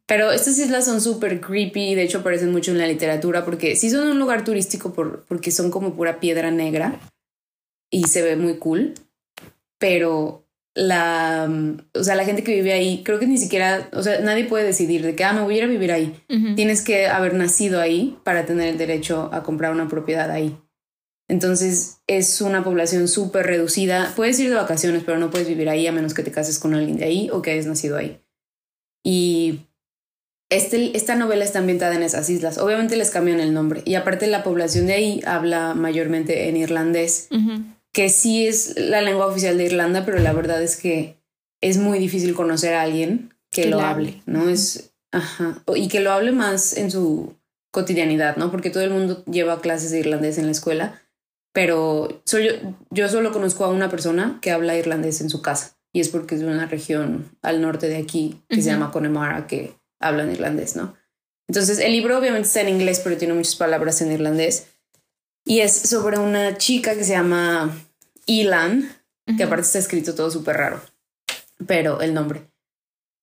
Pero estas islas son súper creepy, de hecho aparecen mucho en la literatura porque sí son un lugar turístico por, porque son como pura piedra negra y se ve muy cool, pero la, o sea, la gente que vive ahí, creo que ni siquiera, o sea, nadie puede decidir de que, ah, me voy a ir a vivir ahí. Tienes que haber nacido ahí para tener el derecho a comprar una propiedad ahí. Entonces es una población súper reducida. Puedes ir de vacaciones, pero no puedes vivir ahí a menos que te cases con alguien de ahí o que hayas nacido ahí. Y este, esta novela está ambientada en esas islas. Obviamente les cambian el nombre. Y aparte la población de ahí habla mayormente en irlandés, que sí es la lengua oficial de Irlanda, pero la verdad es que es muy difícil conocer a alguien que, lo hable, ¿no? Es, ajá, y que lo hable más en su cotidianidad, ¿no? Porque todo el mundo lleva clases de irlandés en la escuela, pero soy yo, yo solo conozco a una persona que habla irlandés en su casa y es porque es de una región al norte de aquí que se llama Connemara que hablan irlandés, ¿no? Entonces el libro obviamente está en inglés pero tiene muchas palabras en irlandés y es sobre una chica que se llama Ilan, que aparte está escrito todo súper raro, pero el nombre.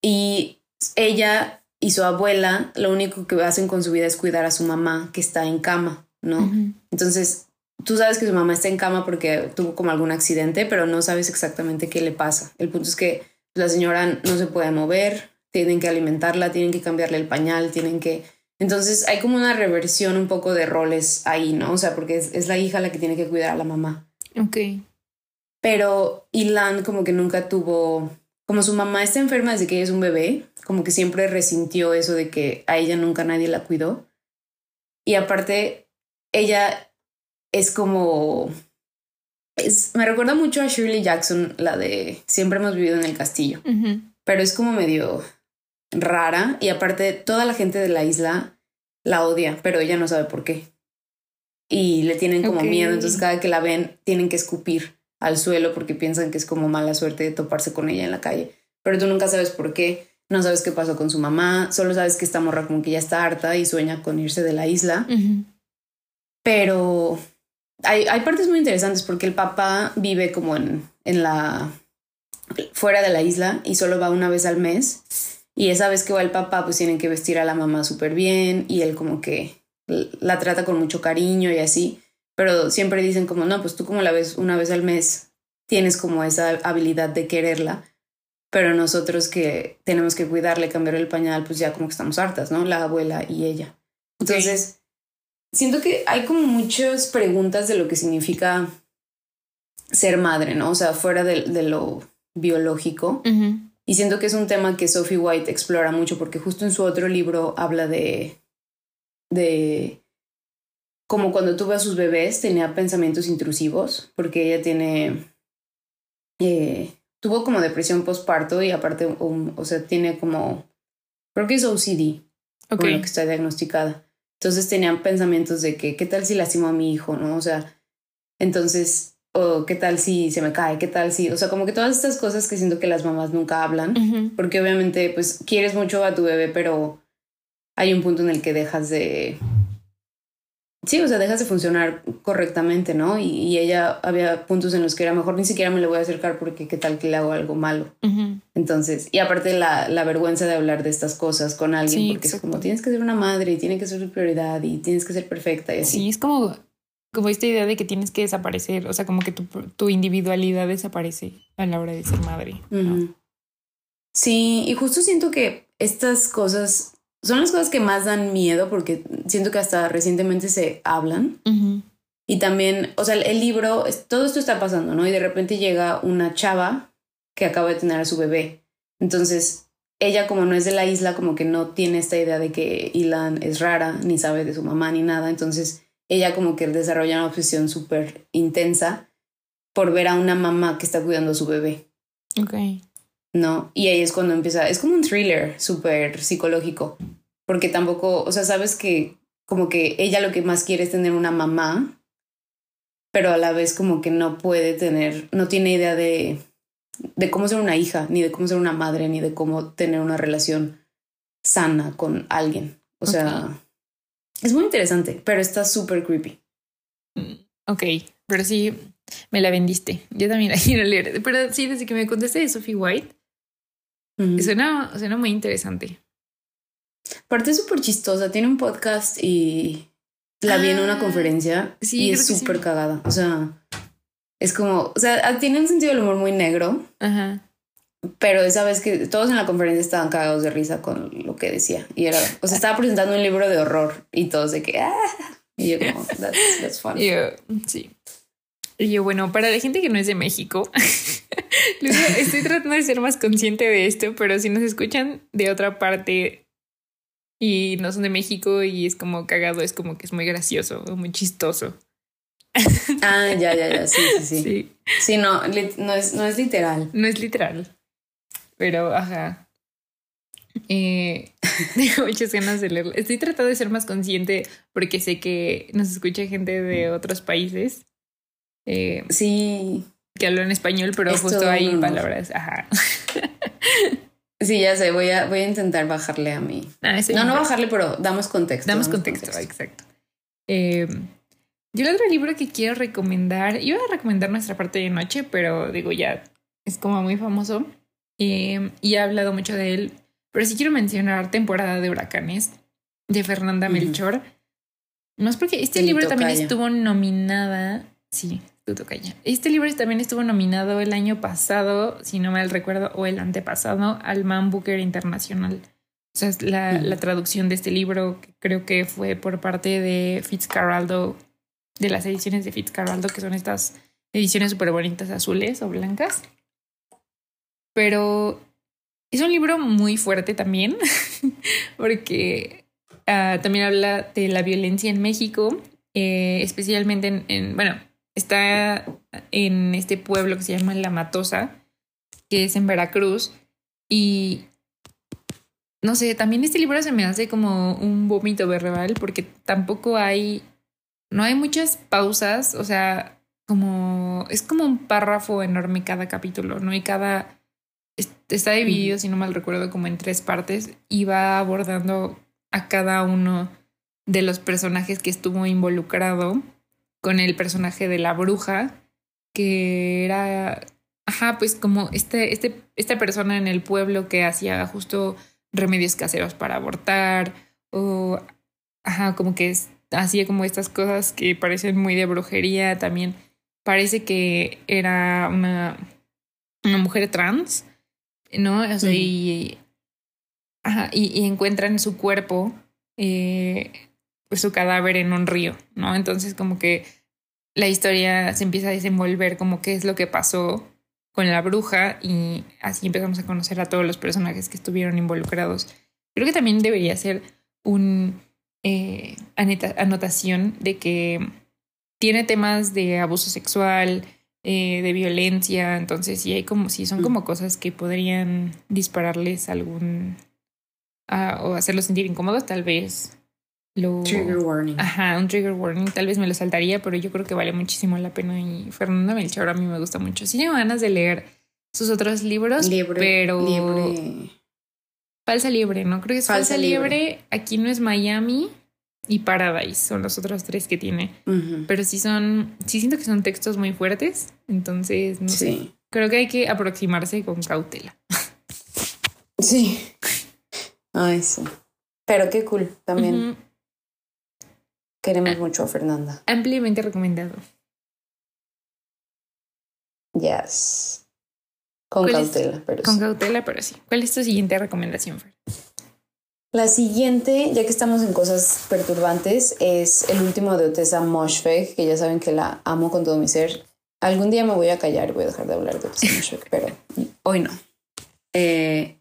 Y ella y su abuela lo único que hacen con su vida es cuidar a su mamá que está en cama, ¿no? Entonces, tú sabes que su mamá está en cama porque tuvo como algún accidente, pero no sabes exactamente qué le pasa. El punto es que la señora no se puede mover, tienen que alimentarla, tienen que cambiarle el pañal, tienen que... Entonces hay como una reversión un poco de roles ahí, ¿no? O sea, porque es, es la hija la que tiene que cuidar a la mamá. Ok. Pero Ilan como que nunca tuvo como su mamá está enferma desde que ella es un bebé, como que siempre resintió eso de que a ella nunca nadie la cuidó. Y aparte, ella es como... Es, me recuerda mucho a Shirley Jackson, la de Siempre hemos vivido en el castillo, pero es como medio rara y aparte toda la gente de la isla la odia, pero ella no sabe por qué. Y le tienen como miedo, entonces cada que la ven tienen que escupir al suelo porque piensan que es como mala suerte de toparse con ella en la calle. Pero tú nunca sabes por qué, no sabes qué pasó con su mamá, solo sabes que esta morra como que ya está harta y sueña con irse de la isla. Pero hay, hay, partes muy interesantes porque el papá vive como en, en la fuera de la isla y solo va una vez al mes. Y esa vez que va el papá, pues tienen que vestir a la mamá súper bien y él como que la trata con mucho cariño y así pero siempre dicen como, no, pues tú como la ves una vez al mes, tienes como esa habilidad de quererla, pero nosotros que tenemos que cuidarle, cambiar el pañal, pues ya como que estamos hartas, ¿no? La abuela y ella. Entonces, siento que hay como muchas preguntas de lo que significa ser madre, ¿no? O sea, fuera de, de lo biológico. Y siento que es un tema que Sophie White explora mucho porque justo en su otro libro habla de, de como cuando tuve a sus bebés, tenía pensamientos intrusivos, porque ella tiene, eh, tuvo como depresión postparto y aparte, o sea, tiene como, creo que es OCD, okay. que está diagnosticada. Entonces tenían pensamientos de que, ¿qué tal si lastimo a mi hijo? ¿No? O sea, entonces, o qué tal si se me cae, qué tal si, o sea, como que todas estas cosas que siento que las mamás nunca hablan, porque obviamente, pues, quieres mucho a tu bebé, pero hay un punto en el que dejas de Sí, o sea, dejas de funcionar correctamente, ¿no? Y, ella había puntos en los que era mejor ni siquiera me le voy a acercar porque qué tal que le hago algo malo. Entonces, y aparte la, la, vergüenza de hablar de estas cosas con alguien, porque es como tienes que ser una madre y tiene que ser tu prioridad y tienes que ser perfecta y así. Sí, es como, como esta idea de que tienes que desaparecer, o sea, como que tu, tu individualidad desaparece a la hora de ser madre. Sí, y justo siento que estas cosas son las cosas que más dan miedo porque siento que hasta recientemente se hablan. Y también, o sea, el, libro, todo esto está pasando, ¿no? Y de repente llega una chava que acaba de tener a su bebé. Entonces, ella como no es de la isla, como que no tiene esta idea de que Ilan es rara, ni sabe de su mamá, ni nada. Entonces, ella como que desarrolla una obsesión súper intensa por ver a una mamá que está cuidando a su bebé. Ok. ¿no? Y ahí es cuando empieza, es como un thriller súper psicológico, porque tampoco, o sea, sabes que como que ella lo que más quiere es tener una mamá, pero a la vez como que no puede tener, no tiene idea de, de cómo ser una hija, ni de cómo ser una madre, ni de cómo tener una relación sana con alguien. O sea, es muy interesante, pero está súper creepy. Mm, ok, pero sí, me la vendiste. Yo también la *laughs* quiero leer. Pero sí, desde que me contaste de Sophie White, Suena, suena muy interesante. Aparte es súper chistosa, tiene un podcast y la vi en una ah, conferencia y es súper cagada. O sea, es como, o sea, tiene un sentido del humor muy negro. Ajá. Pero esa vez que todos en la conferencia estaban cagados de risa con lo que decía. Y era, o sea, estaba presentando un libro de horror y todos de que, ah. Y yo como, that's, that's sí. Y yo, bueno, para la gente que no es de México, *laughs* estoy tratando de ser más consciente de esto, pero si nos escuchan de otra parte y no son de México y es como cagado, es como que es muy gracioso, muy chistoso. Ah, ya, ya, ya, sí, sí, sí. *laughs* Sí, no, no, es, no es literal. No es literal. Pero, ajá. Eh, *laughs* tengo muchas ganas de leerlo. Estoy tratando de ser más consciente porque sé que nos escucha gente de otros países Eh, sí. Que hablo en español, pero justo hay palabras. Ajá. *laughs* Sí, ya sé, voy a, voy a intentar bajarle a mí. Ah, no, no bajarle, pero damos contexto. Damos, contexto, exacto. Eh, yo el otro libro que quiero recomendar, iba a recomendar Nuestra parte de noche, pero digo ya, es como muy famoso eh, y he hablado mucho de él, pero sí quiero mencionar Temporada de Huracanes de Fernanda Melchor. No es porque este libro también estuvo nominada, sí, este libro también estuvo nominado el año pasado, si no mal recuerdo, o el antepasado, al Man Booker Internacional. O sea, es la, la traducción de este libro creo que fue por parte de Fitzcarraldo, de las ediciones de Fitzcarraldo, que son estas ediciones súper bonitas azules o blancas. Pero es un libro muy fuerte también, *laughs* porque ah, también habla de la violencia en México, eh, especialmente en, en, bueno, está en este pueblo que se llama La Matosa, que es en Veracruz. Y no sé, también este libro se me hace como un vómito verbal porque tampoco hay, no hay muchas pausas, o sea, como, es como un párrafo enorme cada capítulo, ¿no? Y cada, está dividido, si no mal recuerdo, como en tres partes y va abordando a cada uno de los personajes que estuvo involucrado con el personaje de la bruja, que era, ajá, pues como este, este, esta persona en el pueblo que hacía justo remedios caseros para abortar, o, ajá, como que hacía como estas cosas que parecen muy de brujería, también parece que era una, una mujer trans, ¿no? O sea, y, ajá, y, y, encuentran su cuerpo eh, pues, su cadáver en un río, ¿no? Entonces como que la historia se empieza a desenvolver como qué es lo que pasó con la bruja y así empezamos a conocer a todos los personajes que estuvieron involucrados. Creo que también debería ser un eh, anotación de que tiene temas de abuso sexual, eh, de violencia, entonces sí hay como, sí son mm. como cosas que podrían dispararles algún ah, o hacerlos sentir incómodos, tal vez lo... Trigger warning. Ajá, un trigger warning. Tal vez me lo saltaría, pero yo creo que vale muchísimo la pena. Y Fernanda Melchor a mí me gusta mucho. Sí tengo ganas de leer sus otros libros, pero... Liebre. Falsa Liebre, ¿no? Creo que es Falsa, liebre. Aquí no es Miami y Paradise. Son los otros tres que tiene. Pero sí son... Sí siento que son textos muy fuertes. Entonces, no sí. sé. Creo que hay que aproximarse con cautela. *laughs* Sí. Ay, sí. Pero qué cool también. Queremos mucho a Fernanda. Ampliamente recomendado. Yes. Con cautela, pero Con cautela, pero sí. ¿Cuál es tu siguiente recomendación, Fer? La siguiente, ya que estamos en cosas perturbantes, es el último de Otessa Moshfegh, que ya saben que la amo con todo mi ser. Algún día me voy a callar y voy a dejar de hablar de Otessa Moshfegh, pero hoy no. Eh,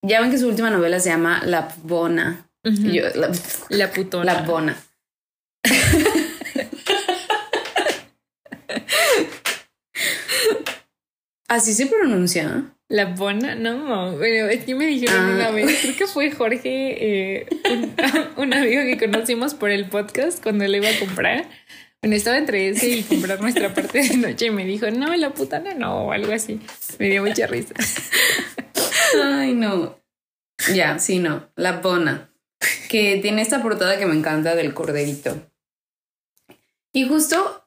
ya ven que su última novela se llama La Bona. la, la putona. La Bona. *laughs* Así se pronuncia. La Bona, no, pero es que me dijeron una ah. vez, creo que fue Jorge, eh, un, amigo que conocimos por el podcast cuando le iba a comprar. Bueno, estaba entre ese y comprar nuestra parte de noche y me dijo, no, la putana no, o algo así. Me dio mucha risa. Ay, no. Ya, sí, no. La Bona. Que tiene esta portada que me encanta del corderito. Y justo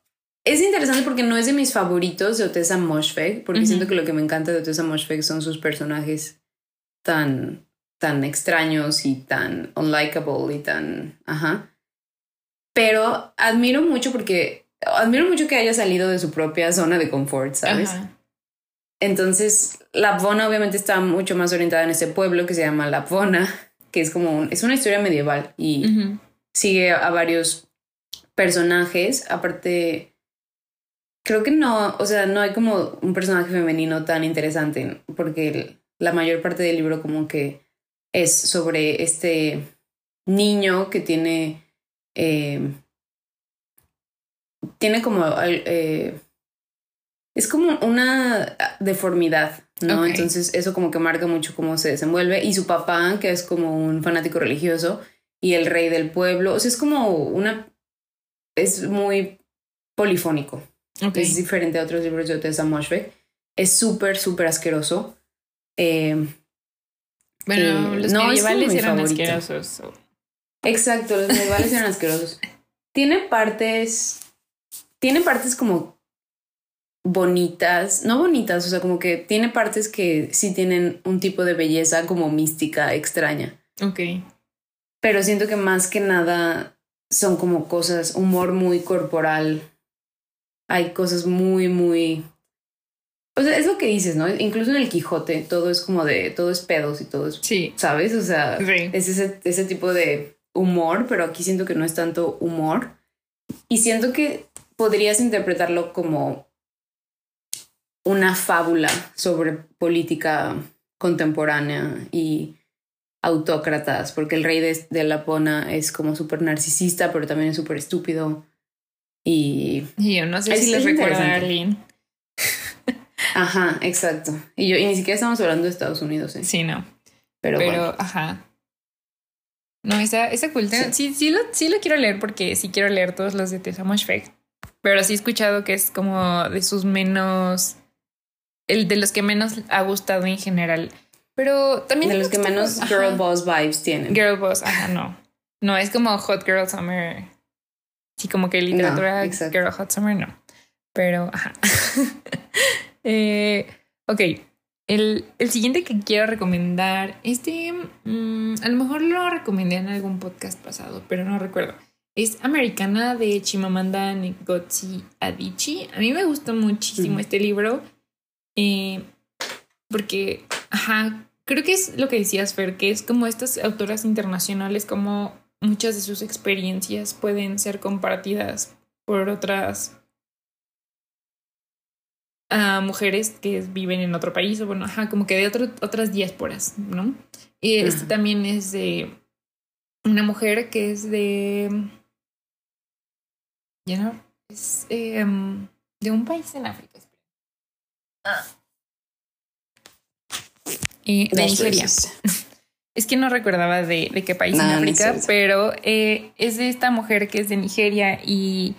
es interesante porque no es de mis favoritos de Otessa Moshfegh, porque siento que lo que me encanta de Otessa Moshfegh son sus personajes tan, tan extraños y tan unlikable y tan... Ajá. Pero admiro mucho porque... Admiro mucho que haya salido de su propia zona de confort, ¿sabes? Entonces, Lapvona obviamente está mucho más orientada en este pueblo que se llama Lapvona, que es como... es una historia medieval y sigue a varios personajes, aparte, creo que no, o sea, no hay como un personaje femenino tan interesante, porque la mayor parte del libro como que es sobre este niño que tiene, eh, tiene como, eh, es como una deformidad, ¿no? Entonces eso como que marca mucho cómo se desenvuelve. Y su papá, que es como un fanático religioso, y el rey del pueblo, o sea, es como una es muy polifónico. Es diferente a otros libros de Otessa Moshfegh. Es súper, súper asqueroso. Eh, bueno, los medievales eran asquerosos. Exacto, los medievales eran *laughs* asquerosos. Tiene partes. Tiene partes como bonitas, no bonitas, o sea, como que tiene partes que sí tienen un tipo de belleza como mística, extraña. Ok. Pero siento que más que nada son como cosas, humor muy corporal. Hay cosas muy, muy... O sea, es lo que dices, ¿no? Incluso en el Quijote todo es como de, todo es pedos y todo es... Sí. ¿Sabes? O sea, es ese, ese tipo de humor, pero aquí siento que no es tanto humor. Y siento que podrías interpretarlo como una fábula sobre política contemporánea y autócratas, porque el rey de, de Lapona es como súper narcisista, pero también es súper estúpido. Y, yo no sé si les recuerda a Arlene. Ajá, exacto. Y yo, y ni siquiera estamos hablando de Estados Unidos, ¿eh? Sí, no. Pero, pero ajá. No, esa, esa cultura, sí. Sí, lo, sí lo quiero leer porque sí quiero leer todos los de Tessa Moshfegh. Pero sí he escuchado que es como de sus menos el de los que menos ha gustado en general. Pero también... De los que menos girl boss vibes tienen. Girl boss, ajá, no. No, es como Hot Girl Summer. Sí, como que literatura Girl Hot Summer, no. Pero, ajá. *laughs* eh, ok. El, el, siguiente que quiero recomendar, este, mm, a lo mejor lo recomendé en algún podcast pasado, pero no recuerdo. Es Americana de Chimamanda Ngozi Adichie. A mí me gustó muchísimo mm. este libro. Eh, porque, ajá, creo que es lo que decías, Fer, que es como estas autoras internacionales, como muchas de sus experiencias pueden ser compartidas por otras uh, mujeres que viven en otro país, o bueno, ajá, como que de otras diásporas, ¿no? Y este también es de una mujer que es de. Ya no, es em, de un país en África. Y de Nigeria. *laughs* Es que no recordaba de, de qué país en África, pero eh, es de esta mujer que es de Nigeria y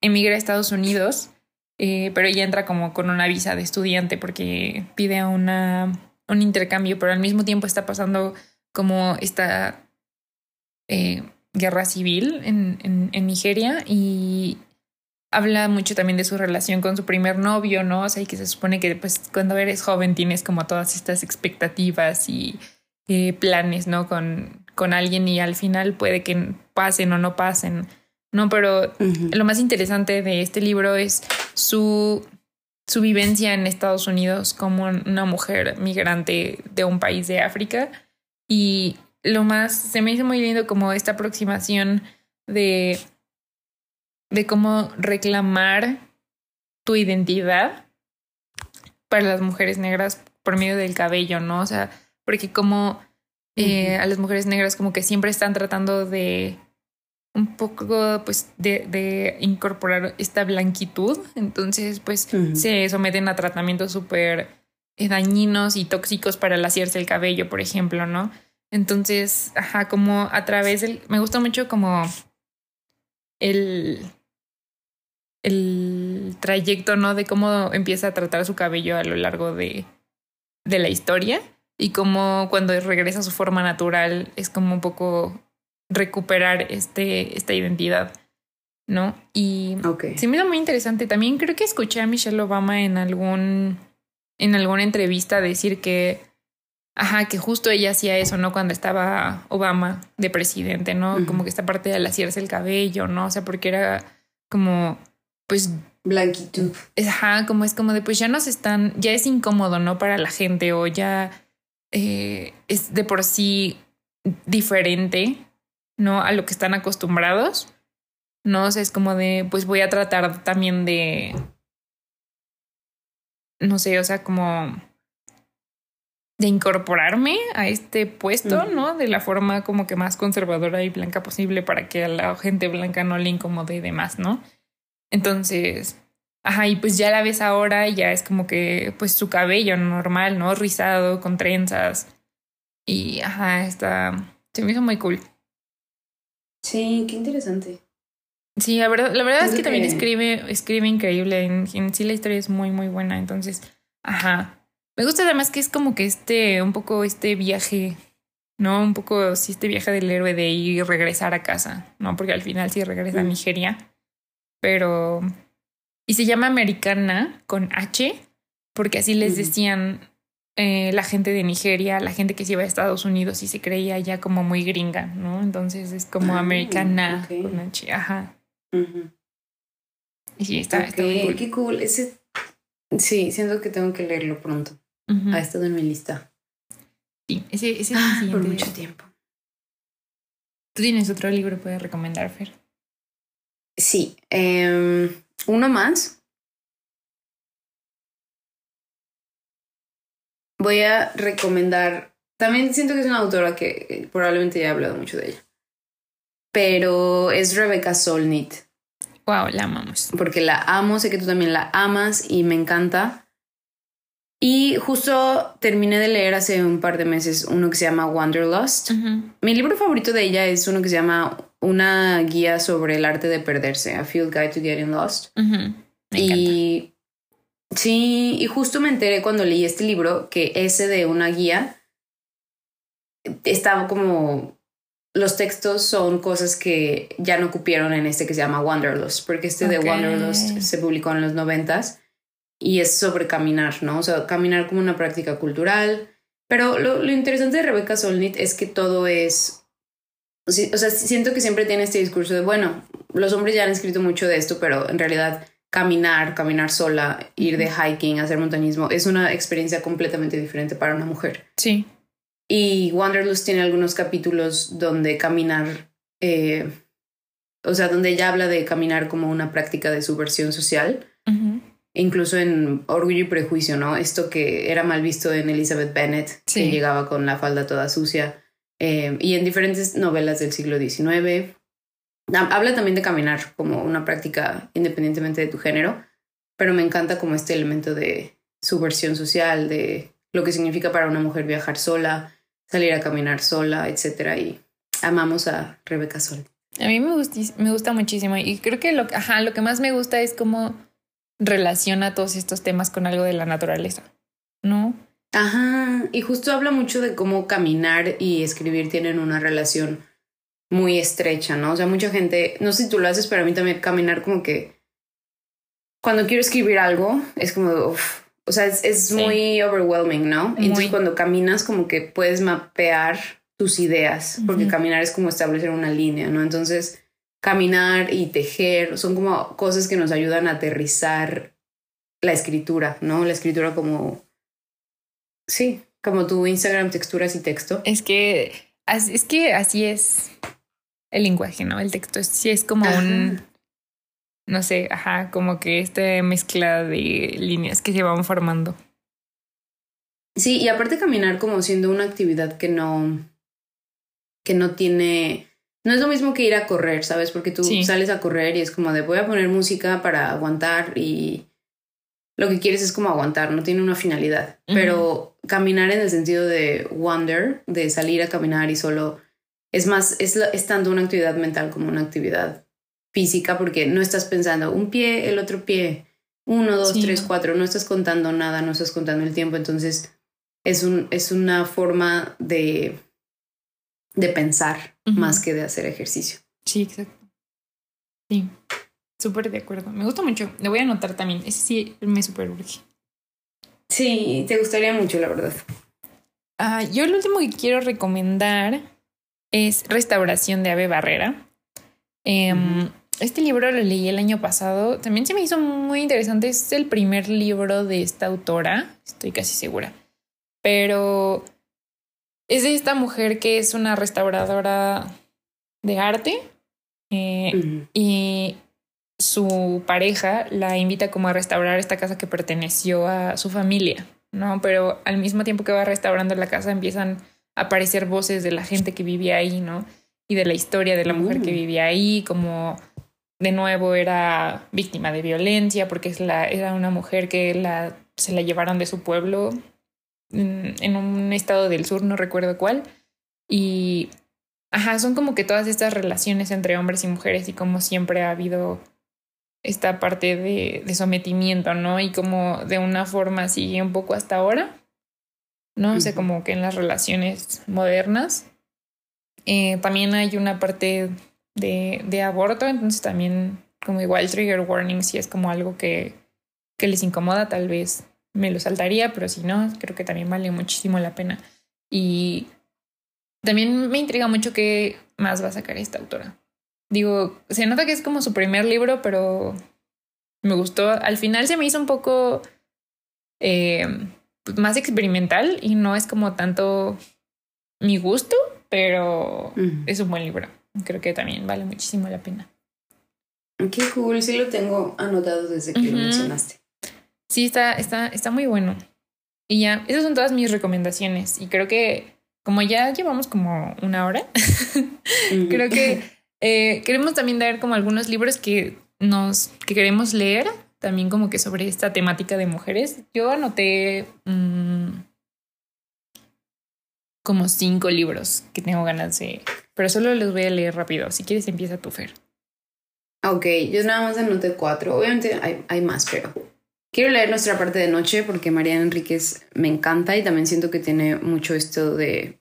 emigra a Estados Unidos, eh, pero ella entra como con una visa de estudiante porque pide una, un intercambio, pero al mismo tiempo está pasando como esta eh, guerra civil en, en, en Nigeria y habla mucho también de su relación con su primer novio, ¿no? O sea, y que se supone que pues cuando eres joven tienes como todas estas expectativas y eh, planes, ¿no? Con, con alguien y al final puede que pasen o no pasen, ¿no? Pero lo más interesante de este libro es su, su vivencia en Estados Unidos como una mujer migrante de un país de África y lo más, se me hizo muy lindo como esta aproximación de de cómo reclamar tu identidad para las mujeres negras por medio del cabello, ¿no? O sea, porque como eh, a las mujeres negras como que siempre están tratando de un poco pues de, de incorporar esta blanquitud, entonces pues se someten a tratamientos súper eh, dañinos y tóxicos para laciarse el cabello, por ejemplo, ¿no? Entonces, ajá, como a través del... Me gusta mucho como el el trayecto, ¿no? De cómo empieza a tratar su cabello a lo largo de, de la historia y cómo cuando regresa a su forma natural es como un poco recuperar este, esta identidad, ¿no? Y okay. sí me da muy interesante. También creo que escuché a Michelle Obama en algún en alguna entrevista decir que ajá, que justo ella hacía eso, ¿no? Cuando estaba Obama de presidente, ¿no? Como que esta parte de alaciarse el cabello, ¿no? O sea, porque era como pues blanquitud. Ajá, como es como de pues ya nos están, ya es incómodo, ¿no? Para la gente o ya eh, es de por sí diferente, ¿no? A lo que están acostumbrados. No, o sea, es como de, pues voy a tratar también de, no sé, o sea, como de incorporarme a este puesto, ¿no? De la forma como que más conservadora y blanca posible para que a la gente blanca no le incomode y demás, ¿no? Entonces, ajá, y pues ya la ves ahora, ya es como que, pues su cabello normal, ¿no? Rizado, con trenzas. Y, ajá, está, se me hizo muy cool. Sí, qué interesante. Sí, la verdad, la verdad es que, también escribe, escribe increíble. En, sí la historia es muy, muy buena. Entonces, ajá. Me gusta además que es como que este, un poco este viaje, ¿no? Un poco sí este viaje del héroe de ir y regresar a casa, ¿no? Porque al final sí regresa a Nigeria. Pero. Y se llama Americana con H, porque así les decían eh, la gente de Nigeria, la gente que se iba a Estados Unidos y se creía ya como muy gringa, ¿no? Entonces es como ah, americana con H, ajá. Y sí, está, está muy cool. Qué cool. Ese, sí, siento que tengo que leerlo pronto. Ha estado en mi lista. Sí, ese, ese ah, por mucho tiempo. ¿Tú tienes otro libro que puedes recomendar, Fer? Sí, eh, uno más voy a recomendar, también siento que es una autora que probablemente ya he hablado mucho de ella, pero es Rebecca Solnit. Wow, la amamos. Porque la amo, sé que tú también la amas y me encanta. Y justo terminé de leer hace un par de meses uno que se llama Wanderlust. Mi libro favorito de ella es uno que se llama Una guía sobre el arte de perderse, A Field Guide to Getting Lost. y Sí, y justo me enteré cuando leí este libro que ese de una guía estaba como los textos son cosas que ya no cupieron en este que se llama Wanderlust, porque este de Wanderlust se publicó en los noventas y es sobre caminar, ¿no? O sea, caminar como una práctica cultural. Pero lo, lo interesante de Rebecca Solnit es que todo es, o sea, siento que siempre tiene este discurso de, bueno, los hombres ya han escrito mucho de esto, pero en realidad caminar, caminar sola, ir de hiking, hacer montañismo, es una experiencia completamente diferente para una mujer. Sí. Y Wanderlust tiene algunos capítulos donde caminar, eh, o sea, donde ella habla de caminar como una práctica de subversión social. Incluso en Orgullo y Prejuicio, ¿no? Esto que era mal visto en Elizabeth Bennet, que llegaba con la falda toda sucia. Eh, y en diferentes novelas del siglo XIX. Habla también de caminar como una práctica independientemente de tu género, pero me encanta como este elemento de subversión social, de lo que significa para una mujer viajar sola, salir a caminar sola, etc. Y amamos a Rebeca Sol. A mí me gusta, me gusta muchísimo y creo que lo, ajá, lo que más me gusta es cómo relaciona todos estos temas con algo de la naturaleza, ¿no? Ajá, y justo habla mucho de cómo caminar y escribir tienen una relación muy estrecha, ¿no? O sea, mucha gente, no sé si tú lo haces, pero a mí también caminar como que cuando quiero escribir algo es como, o sea, es, muy overwhelming, ¿no? Entonces cuando caminas como que puedes mapear tus ideas, porque caminar es como establecer una línea, ¿no? Entonces, caminar y tejer son como cosas que nos ayudan a aterrizar la escritura, ¿no? La escritura como, sí, como tu Instagram, texturas y texto. Es que, es que así es el lenguaje, ¿no? El texto sí es como un, no sé, ajá, como que esta mezcla de líneas que se van formando. Sí, y aparte caminar como siendo una actividad que no, que no tiene, no es lo mismo que ir a correr, ¿sabes? Porque tú sales a correr y es como de voy a poner música para aguantar y lo que quieres es como aguantar, no tiene una finalidad. Pero caminar en el sentido de wander, de salir a caminar y solo es más, es, tanto una actividad mental como una actividad física porque no estás pensando un pie, el otro pie, uno, dos, tres, cuatro, no estás contando nada, no estás contando el tiempo, entonces es, un, es una forma de, de pensar más que de hacer ejercicio. Sí, exacto. Sí, súper de acuerdo. Me gusta mucho. Le voy a anotar también. Ese sí me súper urge. Sí, te gustaría mucho, la verdad. Ah, yo el último que quiero recomendar es Restauración de Ave Barrera. Em, este libro lo leí el año pasado. También se me hizo muy interesante. Es el primer libro de esta autora, estoy casi segura. Pero es de esta mujer que es una restauradora de arte eh, y su pareja la invita como a restaurar esta casa que perteneció a su familia, ¿no? Pero al mismo tiempo que va restaurando la casa empiezan aparecer voces de la gente que vivía ahí, ¿no? Y de la historia de la mujer que mm. vivía ahí, como de nuevo era víctima de violencia porque es la, era una mujer que la, se la llevaron de su pueblo en, un estado del sur, no recuerdo cuál, y ajá, son como que todas estas relaciones entre hombres y mujeres y como siempre ha habido esta parte de, de sometimiento, ¿no? Y como de una forma así un poco hasta ahora, ¿no? O sea, como que en las relaciones modernas. Eh, también hay una parte de, de aborto, entonces también como igual trigger warning si es como algo que, que les incomoda, tal vez me lo saltaría, pero si no, creo que también vale muchísimo la pena. Y también me intriga mucho qué más va a sacar esta autora. Digo, se nota que es como su primer libro, pero me gustó. Al final se me hizo un poco eh, más experimental y no es como tanto mi gusto, pero es un buen libro. Creo que también vale muchísimo la pena. Qué cool, sí lo tengo anotado desde que lo mencionaste. Sí, está, está, está muy bueno. Y ya, esas son todas mis recomendaciones. Y creo que como ya llevamos como una hora, *laughs* creo que eh, queremos también dar como algunos libros que nos que queremos leer, también como que sobre esta temática de mujeres. Yo anoté mm, como cinco libros que tengo ganas de, pero solo los voy a leer rápido. Si quieres empieza tu Fer. Ok, yo nada más anoté cuatro. Obviamente hay, hay más, pero quiero leer nuestra parte de noche porque Mariana Enríquez me encanta y también siento que tiene mucho esto de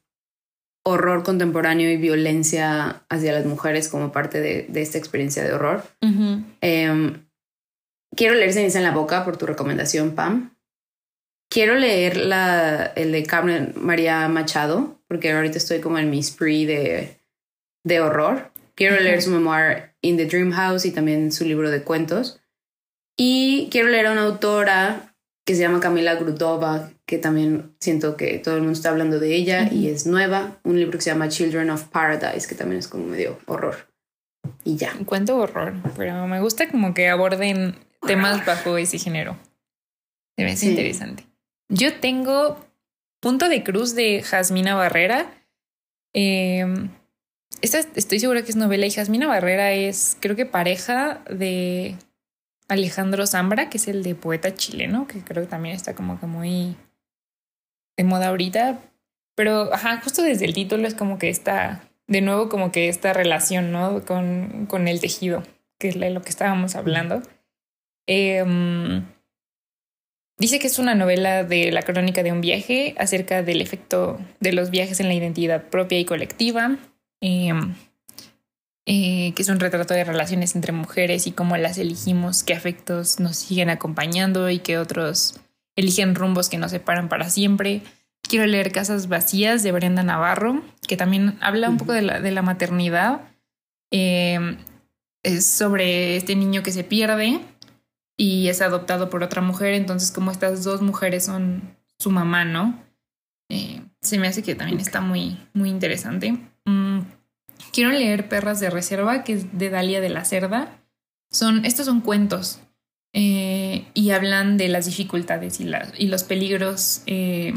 horror contemporáneo y violencia hacia las mujeres como parte de, de esta experiencia de horror. Em, quiero leer Ceniza en la Boca por tu recomendación, Pam. Quiero leer la, el de Carmen María Machado, porque ahorita estoy como en mi spree de, de horror. Quiero leer su memoir In the Dream House y también su libro de cuentos. Y quiero leer a una autora que se llama Camila Grudova, que también siento que todo el mundo está hablando de ella y es nueva. Un libro que se llama Children of Paradise, que también es como medio horror. Y ya. Un cuento horror, pero me gusta como que aborden temas bajo ese género. Se me hace interesante. Yo tengo Punto de Cruz de Jasmina Barrera. Em, esta estoy segura que es novela y Jasmina Barrera es, creo que pareja de Alejandro Zambra, que es el de poeta chileno, que creo que también está como que muy de moda ahorita. Pero, ajá, justo desde el título es como que está, de nuevo, como que esta relación, ¿no? Con, con el tejido, que es lo que estábamos hablando. Em, dice que es una novela de la crónica de un viaje acerca del efecto de los viajes en la identidad propia y colectiva. Em, eh, que es un retrato de relaciones entre mujeres y cómo las elegimos, qué afectos nos siguen acompañando y qué otros eligen rumbos que nos separan para siempre. Quiero leer Casas Vacías de Brenda Navarro, que también habla un poco de la, de la maternidad. Em, es sobre este niño que se pierde y es adoptado por otra mujer, entonces como estas dos mujeres son su mamá, ¿no? Eh, se me hace que también está muy, muy interesante. Quiero leer Perras de Reserva, que es de Dalia de la Cerda. Son, estos son cuentos eh, y hablan de las dificultades y, y los peligros eh,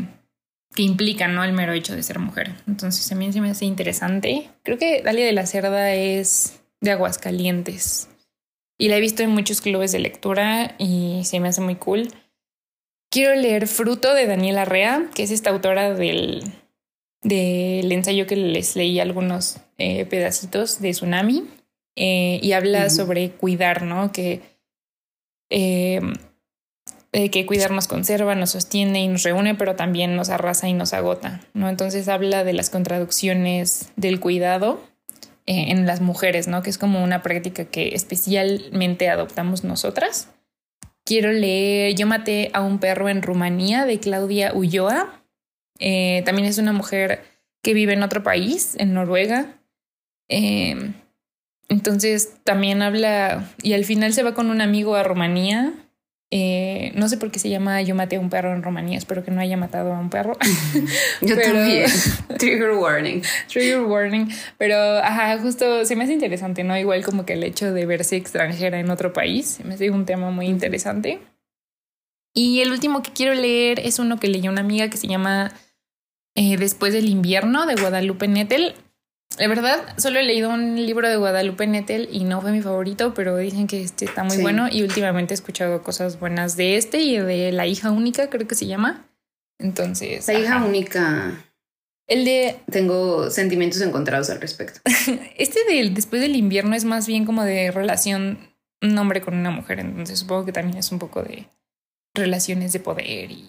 que implican ¿no? el mero hecho de ser mujer. Entonces también se me hace interesante. Creo que Dalia de la Cerda es de Aguascalientes y la he visto en muchos clubes de lectura y se me hace muy cool. Quiero leer Fruto de Daniela Rea, que es esta autora del, del ensayo que les leí algunos eh, pedacitos de Tsunami eh, y habla sobre cuidar, ¿no? Que, eh, que cuidar nos conserva, nos sostiene y nos reúne, pero también nos arrasa y nos agota, ¿no? Entonces habla de las contradicciones del cuidado en las mujeres, ¿no? Que es como una práctica que especialmente adoptamos nosotras. Quiero leer Yo maté a un perro en Rumanía de Claudia Ulloa. también es una mujer que vive en otro país, en Noruega. Eh, entonces también habla y al final se va con un amigo a Rumanía. Eh, no sé por qué se llama Yo maté a un perro en Rumanía, espero que no haya matado a un perro. *laughs* Yo también. *laughs* Trigger warning. Trigger warning. Pero, ajá, justo se me hace interesante, ¿no? Igual como que el hecho de verse extranjera en otro país, se me hace un tema muy interesante. Y el último que quiero leer es uno que leyó una amiga que se llama eh, Después del invierno de Guadalupe Nettel. La verdad, solo he leído un libro de Guadalupe Nettel y no fue mi favorito, pero dicen que este está muy bueno y últimamente he escuchado cosas buenas de este y de La hija única, creo que se llama. Entonces. La hija única. El de. Tengo sentimientos encontrados al respecto. *laughs* este del después del invierno es más bien como de relación un hombre con una mujer. Entonces supongo que también es un poco de relaciones de poder y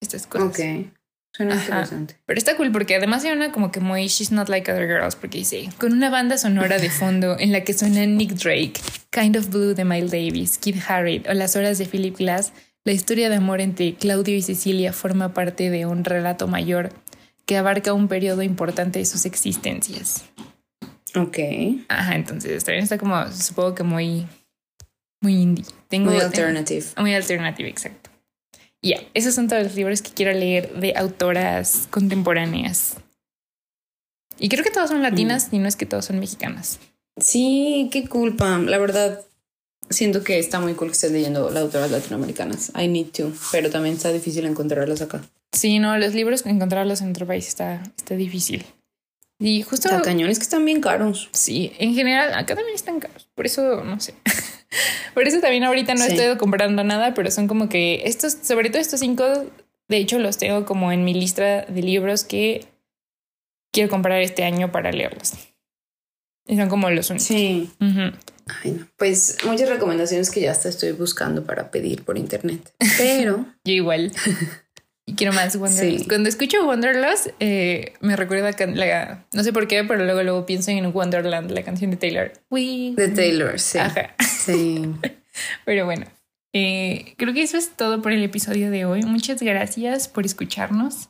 estas cosas. Ok. Suena interesante. Pero está cool porque además hay una como que muy She's Not Like Other Girls porque dice, con una banda sonora de fondo en la que suena Nick Drake, Kind of Blue de Miles Davis, Kid Harriet o Las Horas de Philip Glass, la historia de amor entre Claudio y Cecilia forma parte de un relato mayor que abarca un periodo importante de sus existencias. Ok. Ajá, entonces también está como, supongo que muy, muy indie. Tengo, muy alternative. muy alternative, exacto. Ya, esos son todos los libros que quiero leer de autoras contemporáneas. Y creo que todas son latinas mm. y no es que todas son mexicanas. Sí, qué culpa. La verdad, siento que está muy cool que estés leyendo las autoras latinoamericanas. I need to, pero también está difícil encontrarlas acá. Sí, no, los libros encontrarlos en otro país está, está difícil. Y justo. Los cañones que están bien caros. Sí, en general, acá también están caros. Por eso, no sé. *laughs* *laughs* Por eso también ahorita no estoy comprando nada, pero son como que estos, sobre todo estos cinco, de hecho los tengo como en mi lista de libros que quiero comprar este año para leerlos. Y son como los únicos. Sí. Pues muchas recomendaciones que ya hasta estoy buscando para pedir por internet. Pero. *laughs* Yo igual. *laughs* Y quiero más Wanderlust. Cuando escucho Wanderlust, eh, me recuerda la, no sé por qué, pero luego luego pienso en Wonderland, la canción de Taylor. de Taylor, sí. Sí. *laughs* pero bueno, eh, creo que eso es todo por el episodio de hoy. Muchas gracias por escucharnos.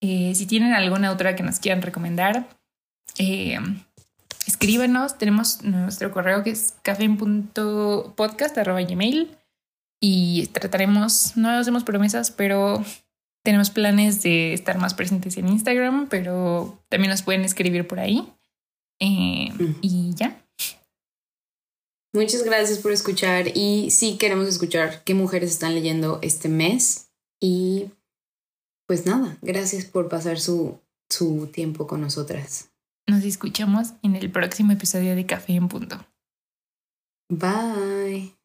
Eh, si tienen alguna otra que nos quieran recomendar, escríbanos. Tenemos nuestro correo que es café.podcast.gmail y trataremos, no hacemos promesas, pero tenemos planes de estar más presentes en Instagram, pero también nos pueden escribir por ahí. Eh, y ya. Muchas gracias por escuchar y sí queremos escuchar qué mujeres están leyendo este mes. Y pues nada, gracias por pasar su, su tiempo con nosotras. Nos escuchamos en el próximo episodio de Café en Punto. Bye.